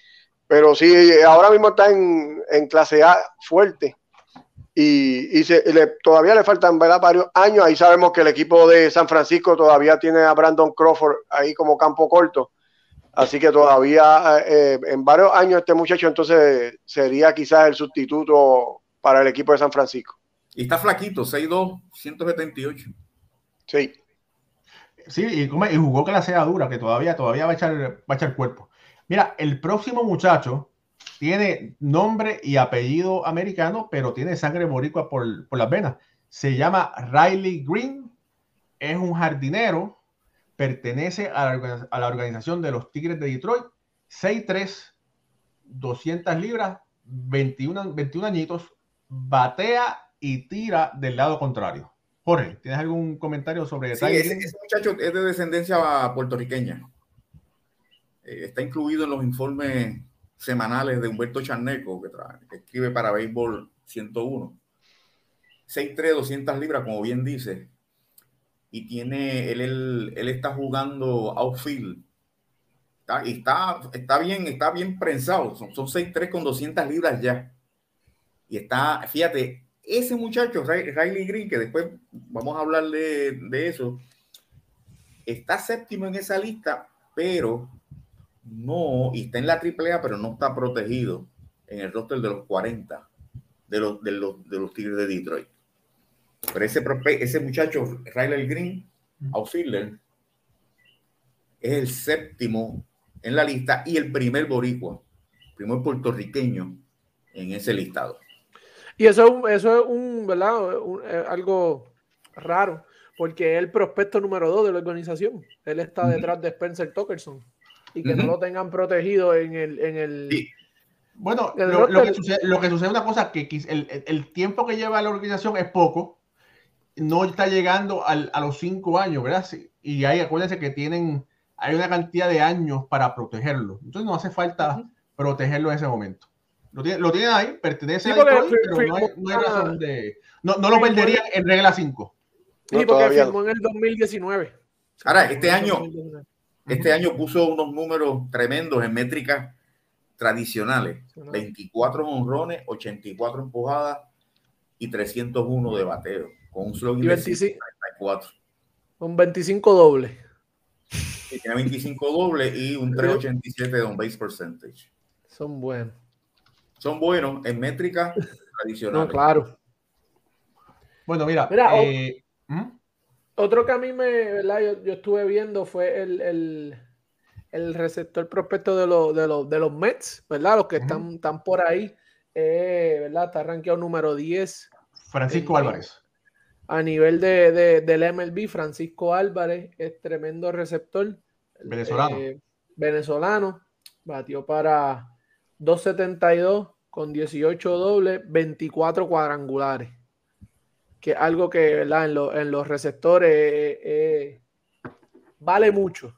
pero sí, ahora mismo está en, clase A fuerte y, todavía le faltan varios años. Ahí sabemos que el equipo de San Francisco todavía tiene a Brandon Crawford ahí como campo corto Así que todavía eh, en varios años este muchacho entonces sería quizás el sustituto para el equipo de San Francisco. Y está flaquito, 6'2, 178. Sí. Sí, y, jugó que la sea dura, que todavía, todavía va, a echar, va a echar cuerpo. Mira, el próximo muchacho tiene nombre y apellido americano, pero tiene sangre boricua por, por las venas. Se llama Riley Green, es un jardinero, pertenece a la, organización de los Tigres de Detroit, 6'3, 200 libras, 21, 21 añitos, batea y tira del lado contrario. Jorge, ¿tienes algún comentario sobre sí, ese, muchacho es de descendencia puertorriqueña. Eh, está incluido en los informes semanales de Humberto Charneco, que, que escribe para Béisbol 101. 6'3, 200 libras, como bien dice y tiene, él, él, está jugando outfield. Está, está, está, bien, está bien prensado. Son, son 6'3 con 200 libras ya. Y está, fíjate, ese muchacho, Riley Green, que después vamos a hablar de, eso, está séptimo en esa lista, pero no, y está en la AAA, pero no está protegido en el roster de los 40 de los, de los, de los Tigres de Detroit. Pero ese, ese muchacho, Riley Green, outfielder, es el séptimo en la lista y el primer boricua, primer puertorriqueño en ese listado. Y eso, eso es un, ¿verdad? Eh, algo raro, porque es el prospecto número dos de la organización. Él está detrás de Spencer Tokerson. Y que no lo tengan protegido en el... En el Bueno, lo, que sucede, lo, que sucede, es una cosa, que el, el, tiempo que lleva la organización es poco, no está llegando a los cinco años, ¿verdad? Y ahí acuérdense que tienen, hay una cantidad de años para protegerlo. Entonces no hace falta protegerlo en ese momento. Lo tienen lo tiene ahí, pertenece a Detroit, pero no hay, razón de... No, lo perderían en regla 5. Sí, porque firmó en el 2019. Ahora, este año, este año puso unos números tremendos en métricas tradicionales. 24 honrones, 84 empujadas y 301 de bateo con un slogan de 34. Con 25 doble. tiene 25 doble y un 387 de on base percentage. Son buenos. Son buenos en métrica tradicional. No, claro. Bueno, mira. mira eh, ¿Mm? Otro que a mí me, ¿verdad? Yo, estuve viendo fue el, receptor prospecto de, de, de, los Mets, ¿verdad? Los que están, están por ahí, eh, ¿verdad? Está rankeado número 10. Francisco Álvarez. A nivel de, del MLB, Francisco Álvarez es tremendo receptor. Venezolano. Eh, venezolano. Batió para 272 con 18 dobles, 24 cuadrangulares. Que algo que ¿verdad? En, los receptores eh, eh, vale mucho.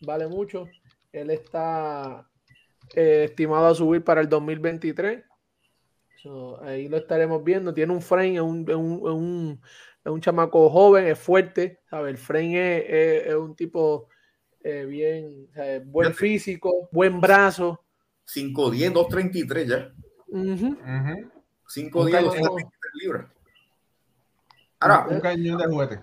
Vale mucho. Él está eh, estimado a subir para el 2023. ahí lo estaremos viendo. Tiene un frame, es un, un, chamaco joven, es fuerte. ¿sabe? El frame es, un tipo bien, buen físico, buen brazo. 5'10, 2'33 ya. 5 10, 233 libras. Ahora, un cañón de juguete.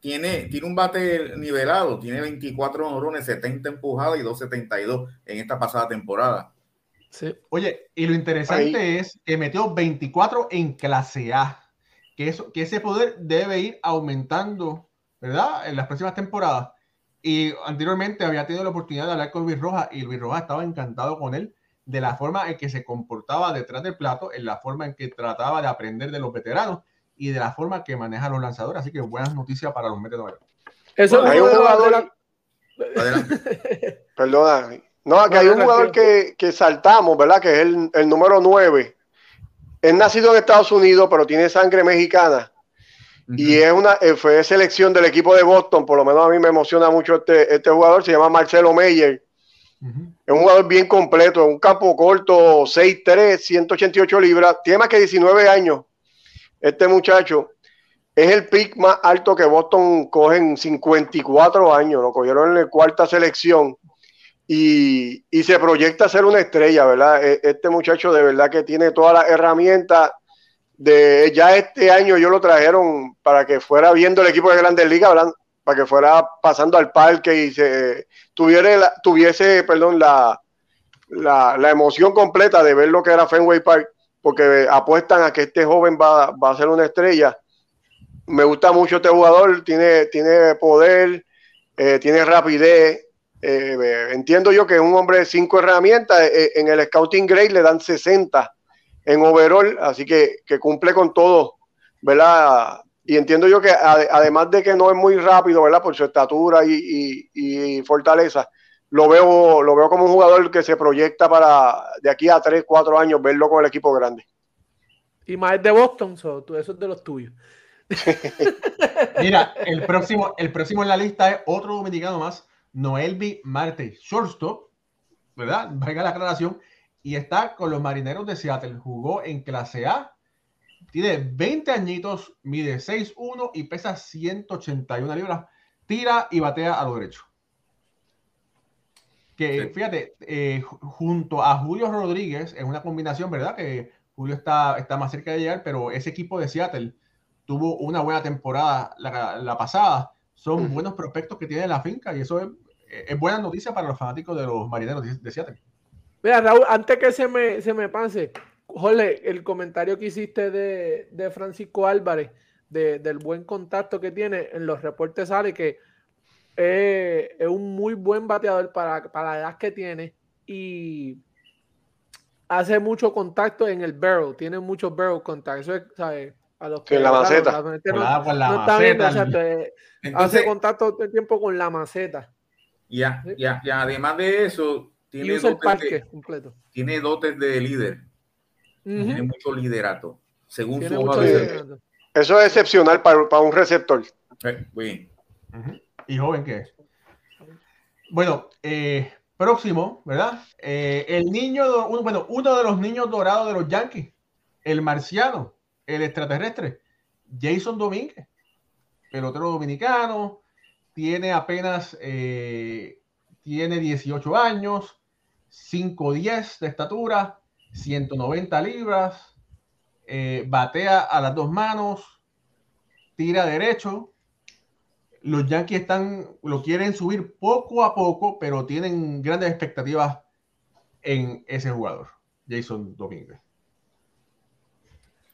Tiene, tiene un bate nivelado, tiene 24 honrones, 70 empujadas y 272 en esta pasada temporada. Sí. Oye, y lo interesante es que metió 24 en clase A. Que, eso, que ese poder debe ir aumentando, ¿verdad? En las próximas temporadas. Y anteriormente había tenido la oportunidad de hablar con Luis Rojas y Luis Rojas estaba encantado con él de la forma en que se comportaba detrás del plato, en la forma en que trataba de aprender de los veteranos y de la forma que maneja los lanzadores. Así que buenas noticias para los metedores. Eso hay un jugador. Perdona. No, que hay un jugador que, que, saltamos, ¿verdad? Que es el, el número 9. Es nacido en Estados Unidos, pero tiene sangre mexicana. Y es una, eh, fue selección del equipo de Boston, por lo menos a mí me emociona mucho este, este jugador, se llama Marcelo Meyer. Es un jugador bien completo, un campo corto, 6'3, 188 libras, tiene más que 19 años. Este muchacho es el pick más alto que Boston coge en 54 años, lo cogieron en la cuarta selección y, se proyecta ser una estrella, ¿verdad? E, este muchacho de verdad que tiene todas las herramientas. De, ya este año yo lo trajeron para que fuera viendo el equipo de Grandes Ligas, para que fuera pasando al parque y se tuviera tuviese, perdón, la, la, emoción completa de ver lo que era Fenway Park, porque apuestan a que este joven va, a ser una estrella. Me gusta mucho este jugador, tiene, tiene poder, eh, tiene rapidez. Eh, entiendo yo que es un hombre de cinco herramientas. Eh, en el Scouting Grade le dan 60 en overall, así que, que cumple con todo, ¿verdad? Y entiendo yo que además de que no es muy rápido, ¿verdad? Por su estatura y, fortaleza, lo veo, lo veo como un jugador que se proyecta para de aquí a 3, 4 años verlo con el equipo grande. Y más de Boston, eso es de los tuyos. Mira, el próximo, el próximo en la lista es otro dominicano más, Noelvi Marte, shortstop, ¿verdad? Venga la aclaración, y está con los marineros de Seattle. Jugó en clase A tiene 20 añitos, mide 6'1 y pesa 181 libras. Tira y batea a lo derecho. Que fíjate, eh, junto a Julio Rodríguez, es una combinación, ¿verdad? Que Julio está, está más cerca de llegar, pero ese equipo de Seattle tuvo una buena temporada la, pasada. Son buenos prospectos que tiene la finca y eso es, es, buena noticia para los fanáticos de los marineros de, Seattle. Mira, Raúl, antes que se me, se me pase, Jorge, el comentario que hiciste de, Francisco Álvarez, del buen contacto que tiene, en los reportes sale que es un muy buen bateador para, la edad que tiene y hace mucho contacto en el barrel, tiene muchos barrel contactos. Eso es, ¿sabes? A los que, la maceta. hace contacto todo el tiempo con la maceta. Ya, ya, ya. Además de eso, tiene, dotes completo. tiene dotes de líder tiene mucho liderato. Según su Eso es excepcional para, un receptor. Eh, ¿Y joven qué es? Bueno, eh, próximo, ¿verdad? Eh, el niño, bueno, uno de los niños dorados de los Yankees, el marciano, el extraterrestre, Jason Domínguez, pelotero dominicano, tiene apenas, tiene 18 años, 5'10 de estatura, 190 libras, eh, batea a las dos manos, tira derecho. Los Yankees están, lo quieren subir poco a poco, pero tienen grandes expectativas en ese jugador, Jason Domínguez.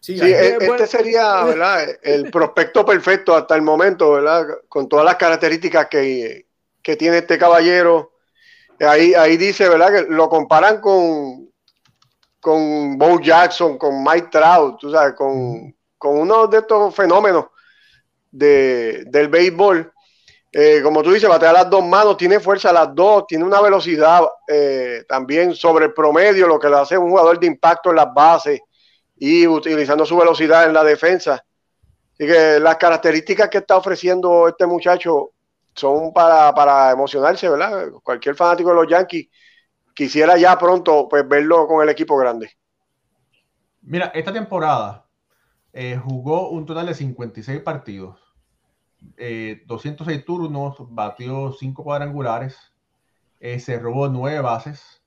Sí, e- este sería ¿verdad? el prospecto perfecto hasta el momento, ¿verdad? Con todas las características que, tiene este caballero. Ahí, ahí dice, ¿verdad? Que lo comparan con, con Bo Jackson, con Mike Trout, tú sabes, con, con uno de estos fenómenos de, del béisbol. Eh, como tú dices, batea las dos manos, tiene fuerza a las dos, tiene una velocidad eh, también sobre el promedio, lo que lo hace un jugador de impacto en las bases y utilizando su velocidad en la defensa. Así que las características que está ofreciendo este muchacho son para, para emocionarse, ¿verdad? Cualquier fanático de los Yankees quisiera ya pronto pues verlo con el equipo grande. Mira, esta temporada eh, jugó un total de 56 partidos, 206 eh, turnos, batió 5 cuadrangulares, eh, se robó 9 bases,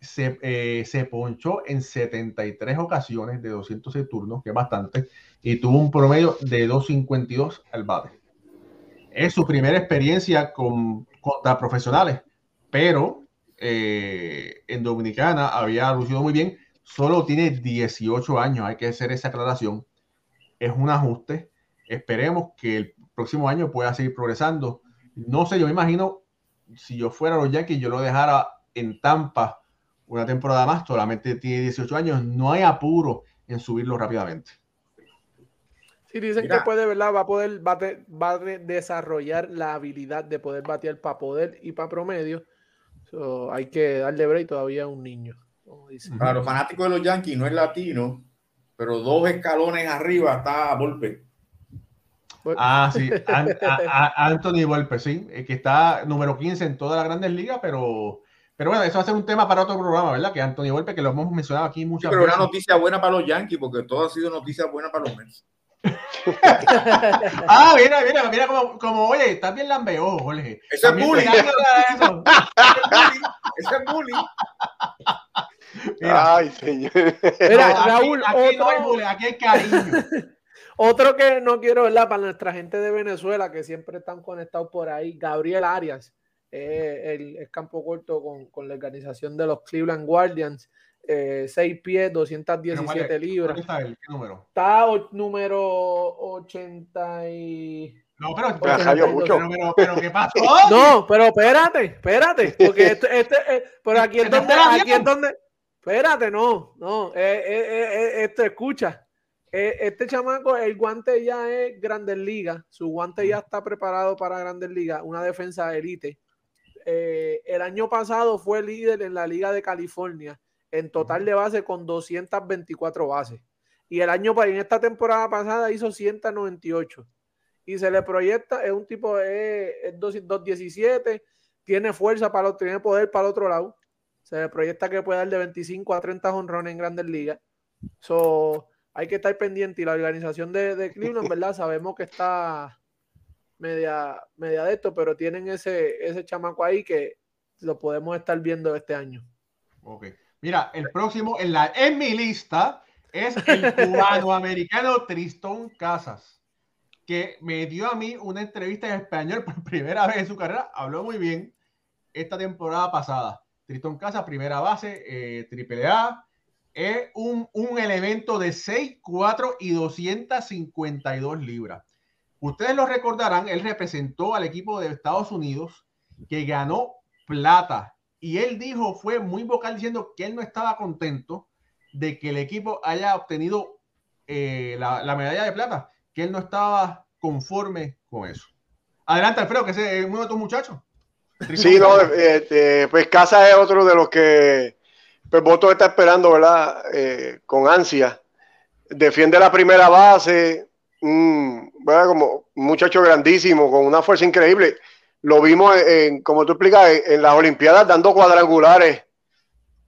se, se, ponchó en 73 ocasiones de 206 turnos, que es bastante, y tuvo un promedio de 2.52 al bate. Es su primera experiencia con, contra profesionales, pero en Dominicana había lucido muy bien solo tiene 18 años, hay que hacer esa aclaración. Es un ajuste. Esperemos que el próximo año pueda seguir progresando. No sé, yo me imagino, si yo fuera a los Yankees, yo lo dejara en Tampa una temporada más, solamente tiene 18 años, no hay apuro en subirlo rápidamente. Sí, dicen que puede, ¿verdad? Va a poder, va a, desarrollar la habilidad de poder batear para poder y para promedio. Hay que darle break todavía a un niño. Para los fanáticos de los Yankees no es latino, pero dos escalones arriba está Volpe. Ah, sí, Anthony Volpe, sí, que está número 15 en todas las grandes ligas, pero, pero bueno, eso va a ser un tema para otro programa, ¿verdad? Que Anthony Volpe, que lo hemos mencionado aquí muchas veces. Pero una noticia buena para los Yankees, porque todo ha sido noticia buena para los Mets. ah, mira, mira, mira como, como oye, estás bien lambeojo, Jorge. Ese es bullying. Ese es bullying. Ay, señor. Mira, Raúl, aquí, hay cariño. Otro que no quiero, ¿verdad? Para nuestra gente de Venezuela que siempre están conectados por ahí, Gabriel Arias, el, campo corto con, la organización de los Cleveland Guardians. Eh, 6 pies, 217 libras. está ¿Qué número? Está número 80 y... No, pero, pero, pero, ¿qué pasó? No, pero espérate, espérate, porque este, este, eh, pero aquí es donde, aquí es donde, Espérate, no, no, eh, eh, esto escucha. este chamaco, el guante ya es Grandes Ligas, su guante ya está preparado para Grandes Ligas, una defensa elite. el año pasado fue líder en la Liga de California en total de bases con 224 bases. Y el año en esta temporada pasada hizo 198. Y se le proyecta, es un tipo, de 217, tiene fuerza para tiene poder para el otro lado se proyecta que puede dar de 25 a 30 honrones en grandes ligas. So, hay que estar pendiente y la organización de, de Cleveland, ¿verdad? Sabemos que está media, media de esto, pero tienen ese, ese chamaco ahí que lo podemos estar viendo este año. Ok. Mira, el próximo en, la, en mi lista es el cubano americano Tristón Casas, que me dio a mí una entrevista en español por primera vez en su carrera. Habló muy bien esta temporada pasada. Tristón Casa, primera base, eh, triple A. Es un, elemento de 6, 4 y 252 libras. Ustedes lo recordarán, él representó al equipo de Estados Unidos que ganó plata. Y él dijo, fue muy vocal diciendo que él no estaba contento de que el equipo haya obtenido eh, la, medalla de plata, que él no estaba conforme con eso. Adelante, Alfredo, que es uno de tus muchachos. Sí, no, este, pues Casa es otro de los que pues Voto está esperando, ¿verdad? Eh, con ansia. Defiende la primera base, ¿verdad? Como un muchacho grandísimo, con una fuerza increíble. Lo vimos, en, como tú explicas, en, las Olimpiadas dando cuadrangulares.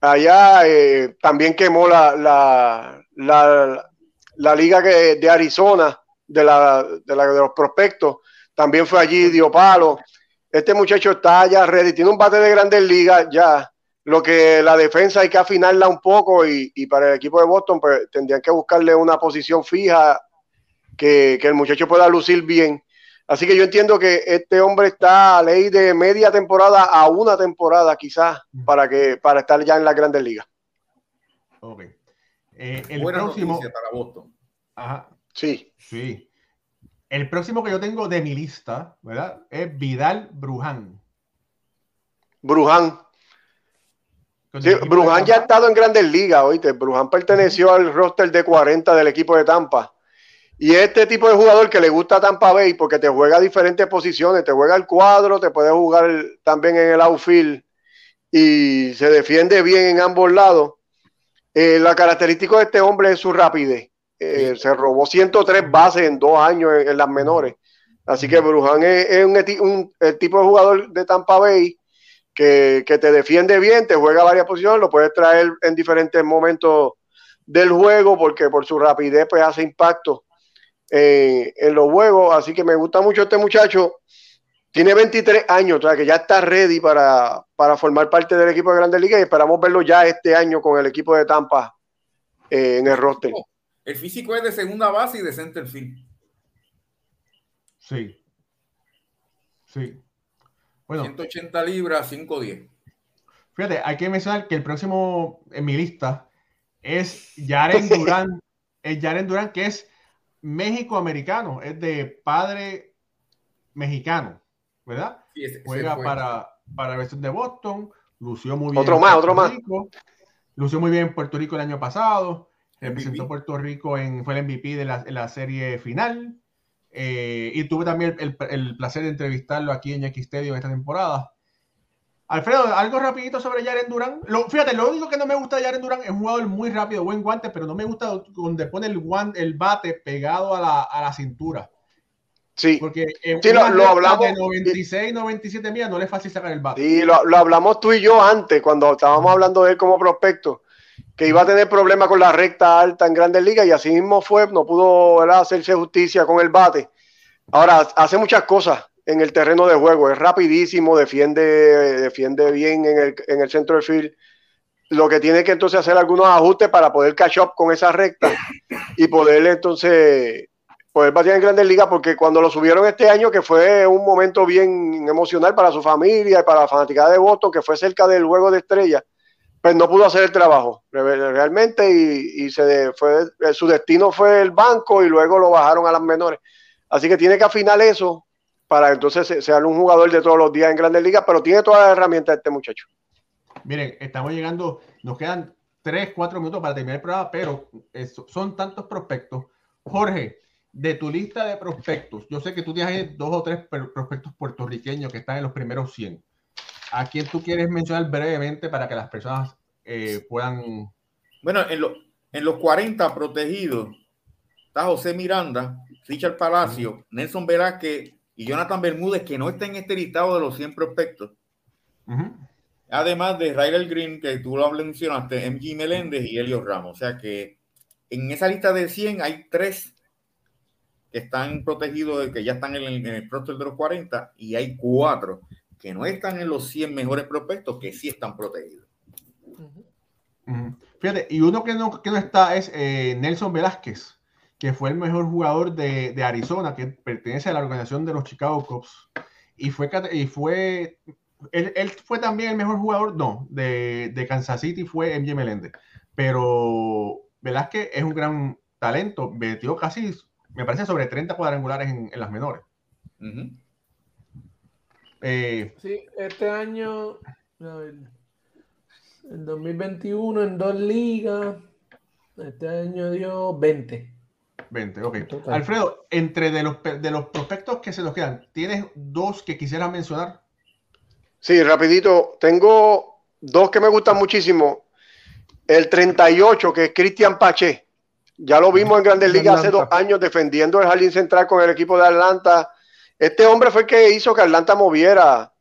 Allá eh, también quemó la, la, la, liga que, de Arizona, de, la, de, los prospectos. También fue allí, dio palo este muchacho está ya ready, tiene un bate de grandes ligas ya. Lo que la defensa hay que afinarla un poco y, para el equipo de Boston pues, tendrían que buscarle una posición fija que, el muchacho pueda lucir bien. Así que yo entiendo que este hombre está a ley de media temporada a una temporada quizás para que para estar ya en las grandes ligas. Ok. Eh, el próximo. para Boston. Ajá. Sí. Sí. El próximo que yo tengo de mi lista, ¿verdad? Es Vidal Bruján. Bruján. Bruján ya ha estado en grandes ligas, oíste. Bruján perteneció al roster de 40 del equipo de Tampa. Y este tipo de jugador que le gusta Tampa Bay porque te juega diferentes posiciones, te juega el cuadro, te puede jugar también en el outfield y se defiende bien en ambos lados. Eh, la característica de este hombre es su rapidez. Eh, se robó 103 bases en dos años en, las menores. Así que Bruján es, un, el tipo de jugador de Tampa Bay que, te defiende bien, te juega varias posiciones, lo puedes traer en diferentes momentos del juego porque por su rapidez pues hace impacto eh, en los juegos. Así que me gusta mucho este muchacho. Tiene 23 años, o sea que ya está ready para, formar parte del equipo de Grandes Ligas y esperamos verlo ya este año con el equipo de Tampa eh, en el roster. El físico es de segunda base y de center field. Sí. Sí. Bueno. 180 libras, 510. Fíjate, hay que mencionar que el próximo en mi lista es Jaren Durán. es Jaren Durán, que es México-americano, es de padre mexicano, ¿verdad? Juega para, para la versión de Boston, lució muy bien. Otro más, otro más. lució muy bien en Puerto Rico el año pasado, representó Puerto Rico en, fue el MVP de la, serie final. Eh, y tuve también el, placer de entrevistarlo aquí en Yankee Stadium esta temporada. Alfredo, algo rapidito sobre Jaren Durán. Lo, fíjate, lo único que no me gusta de Jaren Durán es un jugador muy rápido, buen guante, pero no me gusta donde pone el, guante, el bate pegado a la, a la cintura. Sí, porque en sí, lo, hablamos. De 96, 97 millas no le es fácil sacar el bate. Sí, lo, lo, hablamos tú y yo antes, cuando estábamos hablando de él como prospecto, que iba a tener problemas con la recta alta en grandes ligas y así mismo fue, no pudo hacerse justicia con el bate. Ahora, hace muchas cosas en el terreno de juego. Es rapidísimo, defiende, defiende bien en el, en el centro del field. Lo que tiene que entonces hacer algunos ajustes para poder catch up con esa recta y poder entonces poder batir en grandes ligas, porque cuando lo subieron este año, que fue un momento bien emocional para su familia y para la fanaticada de Boston, que fue cerca del juego de estrella, pues no pudo hacer el trabajo realmente y, y se fue, su destino fue el banco y luego lo bajaron a las menores. Así que tiene que afinar eso para entonces ser un jugador de todos los días en Grandes Ligas, pero tiene todas las herramientas este muchacho. Miren, estamos llegando, nos quedan 3, 4 minutos para terminar el programa, pero son tantos prospectos. Jorge, de tu lista de prospectos, yo sé que tú tienes dos o tres prospectos puertorriqueños que están en los primeros 100. ¿A quién tú quieres mencionar brevemente para que las personas eh, puedan... Bueno, en, en los 40 protegidos está José Miranda, Richard Palacio, Nelson Velázquez y Jonathan Bermúdez, que no está en este listado de los 100 prospectos. Además de Ryder Green, que tú lo mencionaste, MG Meléndez y Elio Ramos. O sea que en esa lista de 100 hay tres que están protegidos, que ya están en el, en de los 40, y hay cuatro que no están en los 100 mejores prospectos, que sí están protegidos. Fíjate, y uno que no, que no está es eh, Nelson Velázquez que fue el mejor jugador de, de, Arizona, que pertenece a la organización de los Chicago Cubs. Y fue, y fue él, él fue también el mejor jugador, no, de, de Kansas City fue MJ Meléndez. Pero Velázquez es un gran talento, metió casi, me parece, sobre 30 cuadrangulares en, en las menores. eh, sí, este año, en 2021, en dos ligas, este año dio 20. 20, ok. Alfredo, entre de los, de los prospectos que se nos quedan, ¿tienes dos que quisieras mencionar? Sí, rapidito. Tengo dos que me gustan muchísimo. El 38, que es Cristian Pache. Ya lo vimos en Grandes Ligas hace dos años defendiendo el jardín central con el equipo de Atlanta. Este hombre fue el que hizo que Atlanta moviera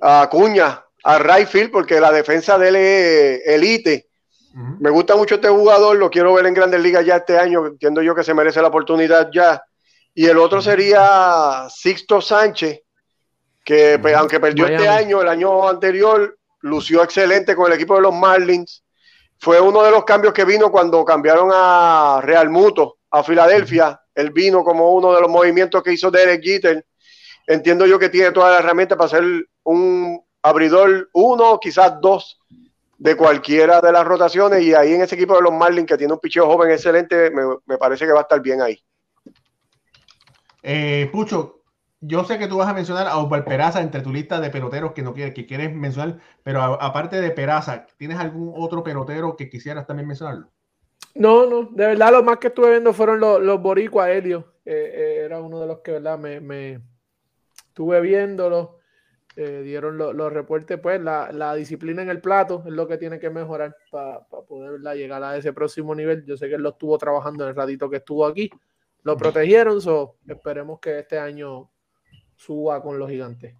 a Cuña, a Rayfield, porque la defensa de él es elite me gusta mucho este jugador, lo quiero ver en Grandes Ligas ya este año, entiendo yo que se merece la oportunidad ya. Y el otro sería Sixto Sánchez, que pues, aunque perdió este año, el año anterior lució excelente con el equipo de los Marlins. Fue uno de los cambios que vino cuando cambiaron a Real Muto, a Filadelfia. Él vino como uno de los movimientos que hizo Derek Jeter. Entiendo yo que tiene todas las herramientas para ser un abridor uno, quizás dos de cualquiera de las rotaciones y ahí en ese equipo de los Marlins que tiene un picheo joven excelente, me, parece que va a estar bien ahí. Eh, Pucho, yo sé que tú vas a mencionar a Osval Peraza entre tu lista de peloteros que no quieres, que quieres mencionar, pero aparte de Peraza, ¿tienes algún otro pelotero que quisieras también mencionarlo? No, no, de verdad lo más que estuve viendo fueron los, los boricuas, Helio. Eh, era uno de los que, ¿verdad? Me, me estuve viéndolo. Eh, dieron los reportes, pues la, disciplina en el plato es lo que tiene que mejorar para poder llegar a ese próximo nivel. Yo sé que él lo estuvo trabajando en el ratito que estuvo aquí. Lo protegieron, so esperemos que este año suba con los gigantes.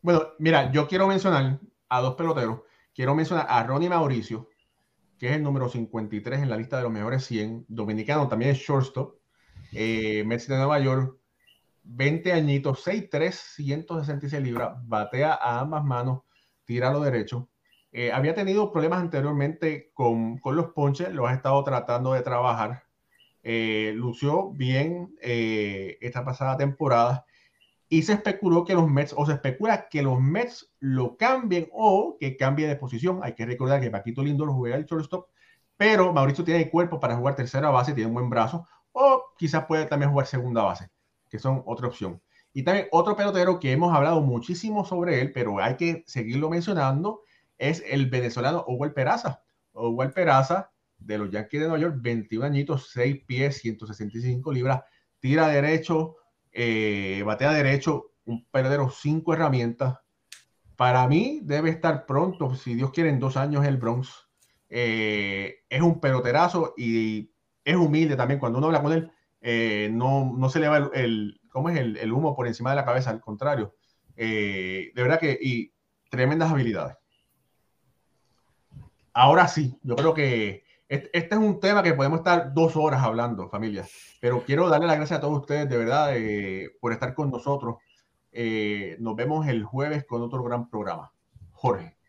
Bueno, mira, yo quiero mencionar a dos peloteros. Quiero mencionar a Ronnie Mauricio, que es el número 53 en la lista de los mejores 100. Dominicano también es shortstop. Eh, Messi de Nueva York, 20 añitos, 6'3, 166 libras, batea a ambas manos, tira a lo derecho. Eh, había tenido problemas anteriormente con, con, los ponches, lo ha estado tratando de trabajar. Eh, lució bien eh, esta pasada temporada y se especuló que los Mets, o se especula que los Mets lo cambien o que cambie de posición. Hay que recordar que Paquito Lindo lo juega el shortstop, pero Mauricio tiene el cuerpo para jugar tercera base, tiene un buen brazo, o quizás puede también jugar segunda base que son otra opción. Y también otro pelotero que hemos hablado muchísimo sobre él, pero hay que seguirlo mencionando, es el venezolano Owel Peraza. Owel Peraza, de los Yankees de Nueva York, 21 añitos, 6 pies, 165 libras, tira derecho, eh, batea derecho, un pelotero, 5 herramientas. Para mí debe estar pronto, si Dios quiere, en dos años el Bronx. Eh, es un peloterazo y es humilde también. Cuando uno habla con él, eh, no, no, se le va el, ¿cómo es? El, humo por encima de la cabeza, al contrario. Eh, de verdad que, y tremendas habilidades. Ahora sí, yo creo que este, es un tema que podemos estar dos horas hablando, familia, pero quiero darle las gracias a todos ustedes, de verdad, eh, por estar con nosotros. nos vemos el jueves con otro gran programa. Jorge.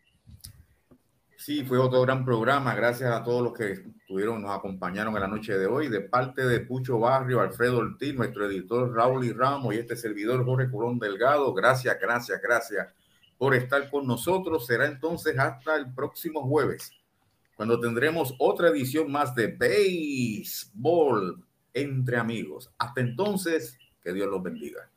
Sí, fue otro gran programa. Gracias a todos los que estuvieron, nos acompañaron en la noche de hoy. De parte de Pucho Barrio, Alfredo Ortiz, nuestro editor Raúl y Ramos y este servidor Jorge Colón Delgado. Gracias, gracias, gracias por estar con nosotros. Será entonces hasta el próximo jueves, cuando tendremos otra edición más de Béisbol entre amigos. Hasta entonces, que Dios los bendiga.